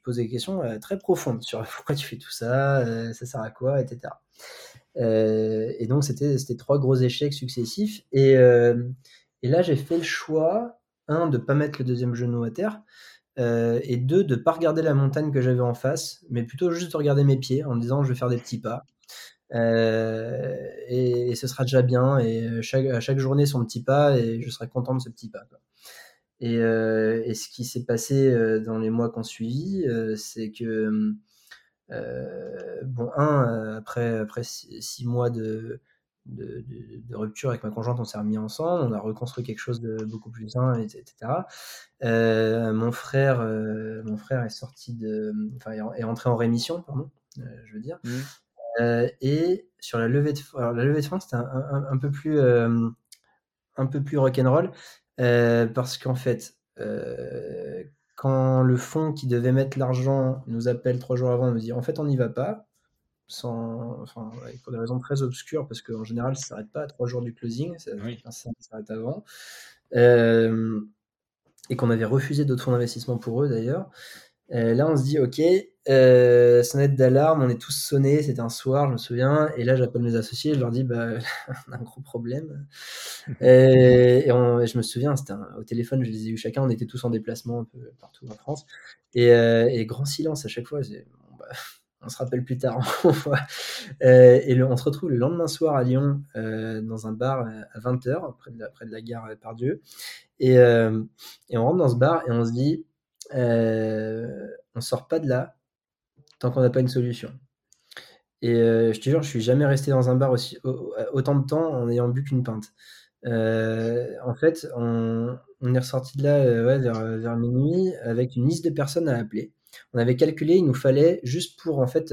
posais des questions très profondes sur [LAUGHS] pourquoi tu fais tout ça, ça sert à quoi, etc. Euh, et donc, c'était trois gros échecs successifs. Et, euh, et là, j'ai fait le choix, un, de pas mettre le deuxième genou à terre, euh, et deux, de pas regarder la montagne que j'avais en face, mais plutôt juste de regarder mes pieds en me disant, je vais faire des petits pas. Et, et, ce sera déjà bien. Et chaque, à chaque journée, son petit pas, et je serai content de ce petit pas. Et, et, ce qui s'est passé dans les mois qu'on suivi, euh, c'est que euh, bon, un, euh, après, après six, mois de, de, de, de, rupture avec ma conjointe, on s'est remis ensemble, on a reconstruit quelque chose de beaucoup plus sain, etc. Euh, mon frère, euh, mon frère est sorti de, enfin, est rentré en rémission, pardon, euh, je veux dire. Mmh. Euh, et sur la levée de, alors la levée de fonds, c'était un, un, un, peu plus, un peu plus rock'n'roll, parce qu'en fait, quand le fonds qui devait mettre l'argent nous appelle trois jours avant et nous dit en fait on n'y va pas, sans, enfin, pour des raisons très obscures, parce qu'en général ça ne s'arrête pas à trois jours du closing, ça, oui. ça s'arrête avant, euh, et qu'on avait refusé d'autres fonds d'investissement pour eux d'ailleurs. Euh, là on se dit ok, euh, sonnette d'alarme, on est tous sonnés, c'était un soir, je me souviens, et là j'appelle mes associés, je leur dis, bah, [LAUGHS] on a un gros problème. Et, je me souviens, c'était au téléphone, je les ai eu chacun, on était tous en déplacement un peu partout en France, et, euh, grand silence à chaque fois. Bah, on se rappelle plus tard. [LAUGHS] Euh, et on se retrouve le lendemain soir à Lyon dans un bar à 20h, près de la, gare Pardieu. Et, et on rentre dans ce bar et on se dit, on sort pas de là tant qu'on n'a pas une solution. Et euh, je te jure, je suis jamais resté dans un bar aussi, autant de temps en ayant bu qu'une pinte. Euh, en fait, on, est ressorti de là euh, vers, minuit avec une liste de personnes à appeler. On avait calculé, il nous fallait juste pour en fait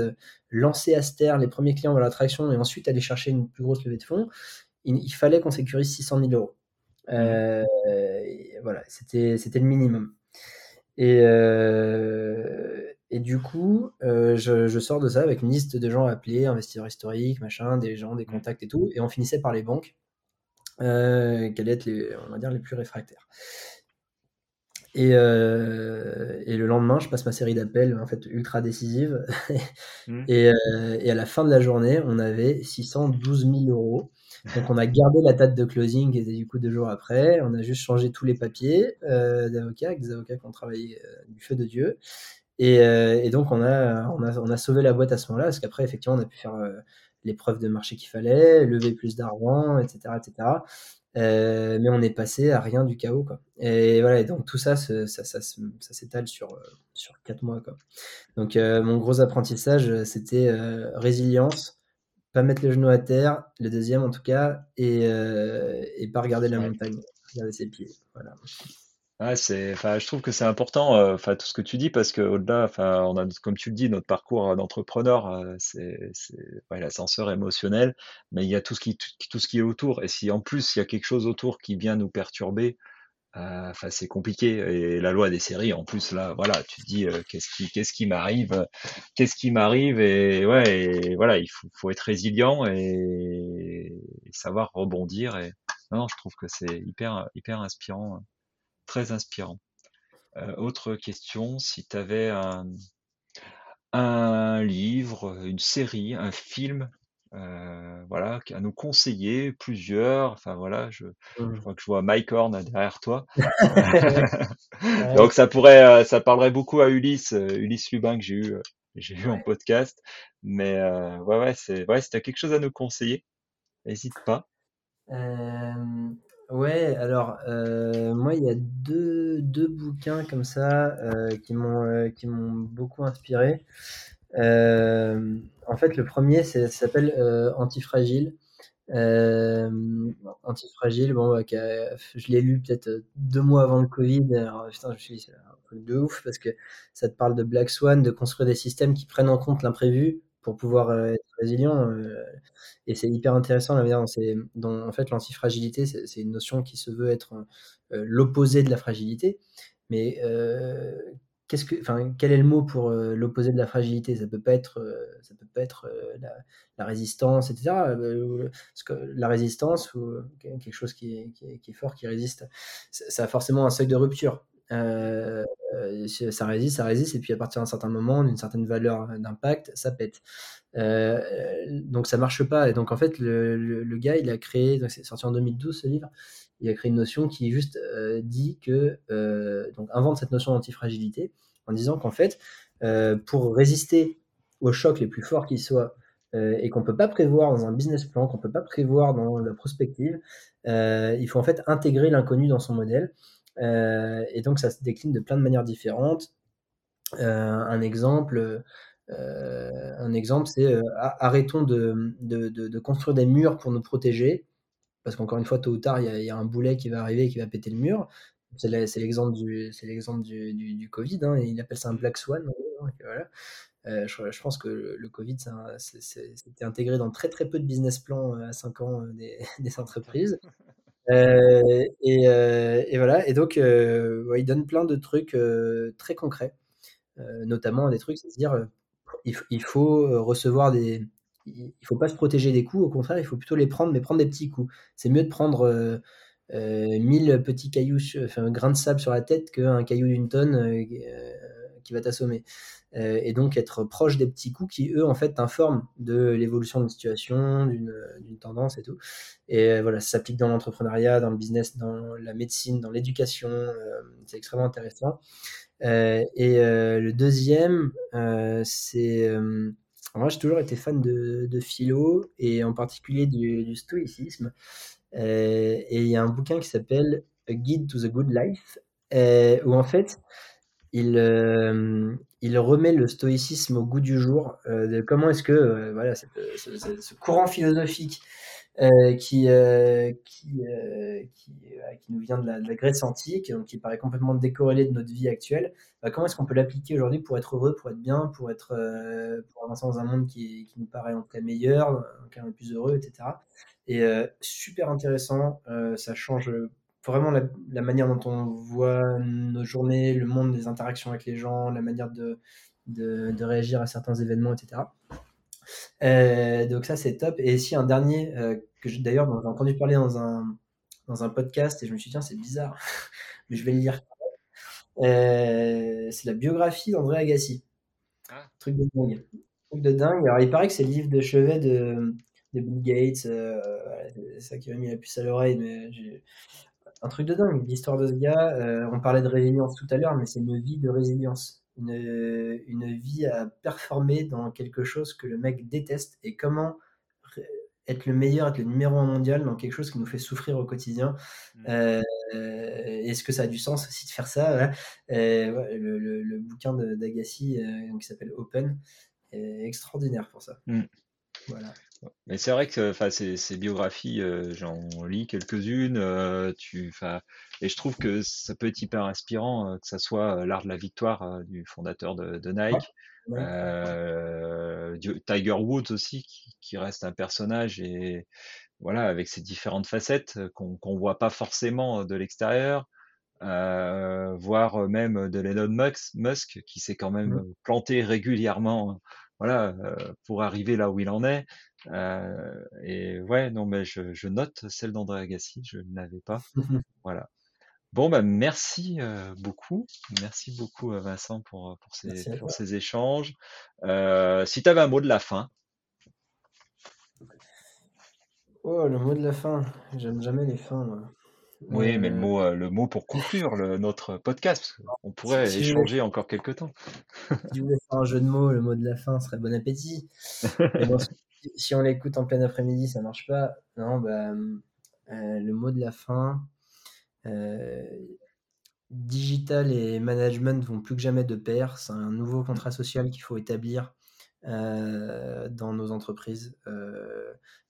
lancer Aster, les premiers clients dans l'attraction et ensuite aller chercher une plus grosse levée de fonds. Il, fallait qu'on sécurise 600 000 euros. voilà, c'était le minimum. Et du coup, euh, je, sors de ça avec une liste de gens appelés, investisseurs historiques, machin, des gens, des mmh. contacts et tout. Et on finissait par les banques, euh, qui allaient être les, on va dire, les plus réfractaires. Et, euh, et, le lendemain, je passe ma série d'appels en fait ultra décisive. Mmh. [LAUGHS] et, et, à la fin de la journée, on avait 612 000 euros. Donc on a gardé la date de closing qui était du coup deux jours après. On a juste changé tous les papiers d'avocats, avec des avocats qui ont travaillé du feu de Dieu. Euh, et, donc, on a, on, a, on a sauvé la boîte à ce moment-là, parce qu'après, effectivement, on a pu faire euh, les preuves de marché qu'il fallait, lever plus d'argent, etc. etc. Euh, mais on est passé à rien du chaos. Quoi. Et voilà, et donc tout ça, ça, ça, ça, s'étale sur, sur 4 mois. Quoi. Donc, mon gros apprentissage, c'était résilience, pas mettre les genoux à terre, le deuxième en tout cas, et, et pas regarder la montagne, regarder ses pieds. Voilà. Ouais, c'est, enfin, je trouve que c'est important, euh, enfin, tout ce que tu dis, parce que au-delà, enfin, on a, comme tu le dis, notre parcours d'entrepreneur, euh, c'est, c'est, ouais, l'ascenseur émotionnel, mais il y a tout ce qui, tout, ce qui est autour. Et si en plus il y a quelque chose autour qui vient nous perturber, euh, enfin, c'est compliqué. Et la loi des séries, en plus, là, voilà, tu te dis, qu'est-ce qui, qu'est-ce qui m'arrive, qu'est-ce qui m'arrive, et ouais, et voilà, il faut, faut être résilient et, savoir rebondir. Et non, non, je trouve que c'est hyper, hyper inspirant très inspirant. Euh, autre question, si tu avais un, un, livre, une série, un film, euh, voilà, à nous conseiller, plusieurs, enfin voilà, je, mmh. crois que je vois Mike Horn derrière toi. [LAUGHS] [LAUGHS] Donc ça pourrait, euh, ça parlerait beaucoup à Ulysse, Ulysse Lubin que j'ai eu, j'ai eu en podcast. Mais ouais, ouais, c'est, ouais, si tu as quelque chose à nous conseiller, n'hésite pas. Ouais, alors euh, moi il y a deux, deux bouquins comme ça euh, qui m'ont euh, qui m'ont beaucoup inspiré. en fait, le premier s'appelle Antifragile. Antifragile, bon, bah, je l'ai lu peut-être deux mois avant le Covid. Putain, je suis un truc de ouf parce que ça te parle de Black Swan, de construire des systèmes qui prennent en compte l'imprévu pour pouvoir être résilient. Et c'est hyper intéressant la manière dont, en fait l'antifragilité, c'est une notion qui se veut être euh, l'opposé de la fragilité. Mais euh, qu'est-ce que, enfin, quel est le mot pour euh, l'opposé de la fragilité? Ça peut pas être, ça peut pas être la, résistance, etc. La résistance ou quelque chose qui est, qui est, fort, qui résiste, ça a forcément un seuil de rupture. Ça résiste, ça résiste, et puis à partir d'un certain moment, d'une certaine valeur d'impact, ça pète. Euh, donc ça marche pas. Et donc en fait, le, gars, il a créé, c'est sorti en 2012 ce livre, il a créé une notion qui juste euh, dit que, euh, donc invente cette notion d'antifragilité en disant qu'en fait, pour résister aux chocs les plus forts qui soient, et qu'on peut pas prévoir dans un business plan, qu'on peut pas prévoir dans la prospective, il faut en fait intégrer l'inconnu dans son modèle. Et donc ça se décline de plein de manières différentes. un exemple, euh, un exemple, c'est euh, arrêtons de, construire des murs pour nous protéger, parce qu'encore une fois, tôt ou tard, il y, a, un boulet qui va arriver et qui va péter le mur. C'est l'exemple du, Covid, hein, il appelle ça un black swan. Euh, je, pense que le, Covid, c'était intégré dans très très peu de business plans à 5 ans [LAUGHS] des entreprises. Et, et, voilà, et donc il donne plein de trucs très concrets, notamment des trucs, c'est-à-dire il, faut euh, recevoir des. Il faut pas se protéger des coups, au contraire, il faut plutôt les prendre, mais prendre des petits coups. C'est mieux de prendre euh, euh, 1000 petits cailloux, enfin, un grain de sable sur la tête qu'un caillou d'une tonne euh, qui va t'assommer. Euh, et donc être proche des petits coups qui, eux, en fait, t'informent de l'évolution d'une situation, d'une tendance et tout. Et voilà, ça s'applique dans l'entrepreneuriat, dans le business, dans la médecine, dans l'éducation. c'est extrêmement intéressant. et le deuxième, c'est... moi, j'ai toujours été fan de, de, philo et en particulier du stoïcisme. et il y a un bouquin qui s'appelle A Guide to the Good Life, où en fait, il, euh, il remet le stoïcisme au goût du jour, euh, comment est-ce que euh, voilà, ce, courant philosophique qui, qui, qui, qui, nous vient de la, Grèce antique, donc qui paraît complètement décorrélé de notre vie actuelle, bah, comment est-ce qu'on peut l'appliquer aujourd'hui pour être heureux, pour être bien, pour, être, pour avancer dans un monde qui, qui nous paraît en tout cas meilleur, en tout cas plus heureux, etc. Et super intéressant, ça change vraiment la, manière dont on voit nos journées, le monde des interactions avec les gens, la manière de, de, réagir à certains événements, etc. Euh, donc ça, c'est top. Et ici, un dernier, euh, que d'ailleurs, j'ai entendu parler dans un, dans un podcast, et je me suis dit, tiens, c'est bizarre, [LAUGHS] mais je vais le lire. Euh, c'est la biographie d'André Agassi. Ah. Truc de dingue. Truc de dingue. Alors, il paraît que c'est le livre de chevet de, de Bill Gates. c'est ça qui m'a mis la puce à l'oreille, mais un truc de dingue. L'histoire de ce gars, euh, on parlait de résilience tout à l'heure, mais c'est une vie de résilience. Une, une, vie à performer dans quelque chose que le mec déteste et comment être le meilleur, être le numéro un mondial dans quelque chose qui nous fait souffrir au quotidien. Mmh. Euh, est-ce que ça a du sens aussi de faire ça euh, le, bouquin d'Agassi qui s'appelle Open est extraordinaire pour ça. Mmh. Voilà. Mais c'est vrai que enfin, ces, ces biographies, euh, j'en lis quelques-unes, euh, tu, et je trouve que ça peut être hyper inspirant, euh, que ça soit l'art de la victoire du fondateur de, de Nike, Tiger Woods aussi, qui, qui, reste un personnage et voilà, avec ses différentes facettes qu'on qu'on voit pas forcément de l'extérieur, voire même de Elon Musk, Musk qui s'est quand même planté régulièrement, voilà, pour arriver là où il en est. Euh, et ouais, non, mais je, je note celle d'André Agassi, je ne l'avais pas. [LAUGHS] voilà. Bon, bah, merci euh, beaucoup. Merci beaucoup, euh, Vincent, pour, pour, ces, pour ces échanges. Euh, si tu avais un mot de la fin. Oh, le mot de la fin. J'aime jamais les fins, moi. Oui, mais le mot, le mot pour conclure le, notre podcast, on pourrait échanger encore quelques temps. si tu voulais faire un jeu de mots, le mot de la fin serait bon appétit. si on l'écoute en plein après-midi, ça marche pas. Non, bah, euh, le mot de la fin. Euh, digital et management vont plus que jamais de pair. C'est un nouveau contrat social qu'il faut établir euh, dans nos entreprises.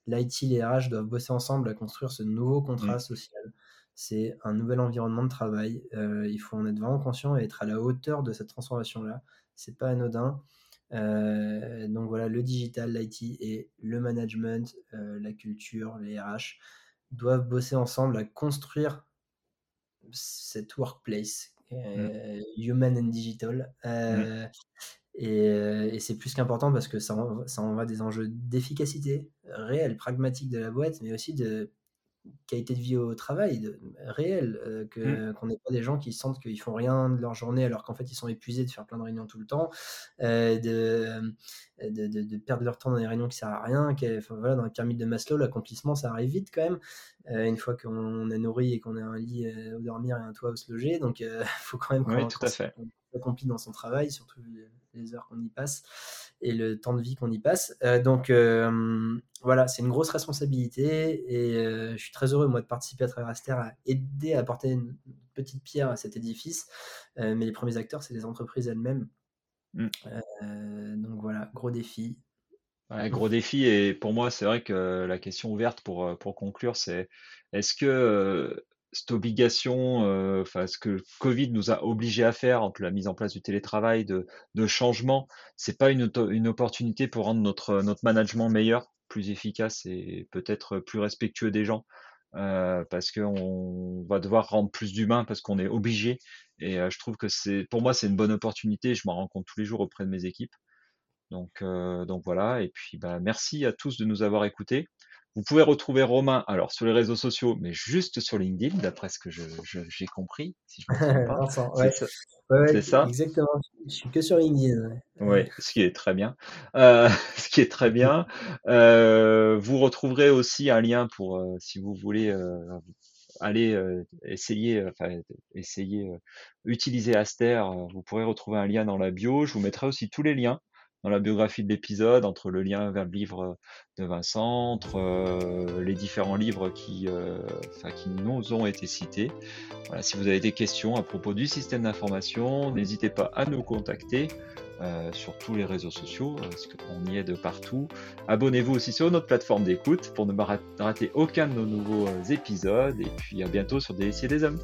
L'IT, les RH doivent bosser ensemble à construire ce nouveau contrat mmh. social. C'est un nouvel environnement de travail. il faut en être vraiment conscient et être à la hauteur de cette transformation-là. C'est pas anodin. Euh, donc voilà, le digital, l'IT et le management, euh, la culture, les RH doivent bosser ensemble à construire cette workplace, euh, mmh. human and digital. Mmh. Et, c'est plus qu'important parce que ça ça en va des enjeux d'efficacité réelle, pragmatique de la boîte, mais aussi de qualité de vie au travail de, réel, euh, que, mmh. qu'on n'ait pas des gens qui sentent qu'ils font rien de leur journée alors qu'en fait ils sont épuisés de faire plein de réunions tout le temps, euh, de, de, de, perdre leur temps dans des réunions qui servent à rien. enfin, voilà, dans la pyramide de Maslow, l'accomplissement ça arrive vite quand même, euh, une fois qu'on est nourri et qu'on a un lit où dormir et un toit où se loger. Donc il [LAUGHS] faut quand même qu'on, tout à fait. Accompli dans son travail, surtout les heures qu'on y passe et le temps de vie qu'on y passe. Euh, donc euh, voilà, c'est une grosse responsabilité et euh, je suis très heureux moi de participer à travers Aster à aider à apporter une petite pierre à cet édifice. mais les premiers acteurs, c'est les entreprises elles-mêmes. Mm. donc voilà, gros défi. gros défi et pour moi c'est vrai que la question ouverte pour, pour conclure c'est est-ce que cette obligation, euh, ce que Covid nous a obligé à faire entre la mise en place du télétravail, de, de changement, c'est pas une, opportunité pour rendre notre, management meilleur, plus efficace et peut-être plus respectueux des gens, euh, parce qu'on va devoir rendre plus d'humains parce qu'on est obligé. Et euh, je trouve que c'est, pour moi, c'est une bonne opportunité. Je m'en rends compte tous les jours auprès de mes équipes. Donc, donc voilà. Et puis, bah, merci à tous de nous avoir écoutés. Vous pouvez retrouver Romain alors sur les réseaux sociaux, mais juste sur LinkedIn, d'après ce que j'ai compris, si je me pas. [LAUGHS] c'est ça. Exactement. Je suis que sur LinkedIn. Oui, ce qui est très bien. Euh, [LAUGHS] ce qui est très bien. Euh, vous retrouverez aussi un lien pour euh, si vous voulez aller essayer, enfin essayer utiliser Aster. vous pourrez retrouver un lien dans la bio. Je vous mettrai aussi tous les liens dans la biographie de l'épisode, entre le lien vers le livre de Vincent, entre euh, les différents livres qui, euh, qui nous ont été cités. Voilà, si vous avez des questions à propos du système d'information, n'hésitez pas à nous contacter. Euh, sur tous les réseaux sociaux, parce qu'on y est de partout. Abonnez-vous aussi sur notre plateforme d'écoute pour ne rater aucun de nos nouveaux épisodes. Et puis à bientôt sur Des des Hommes.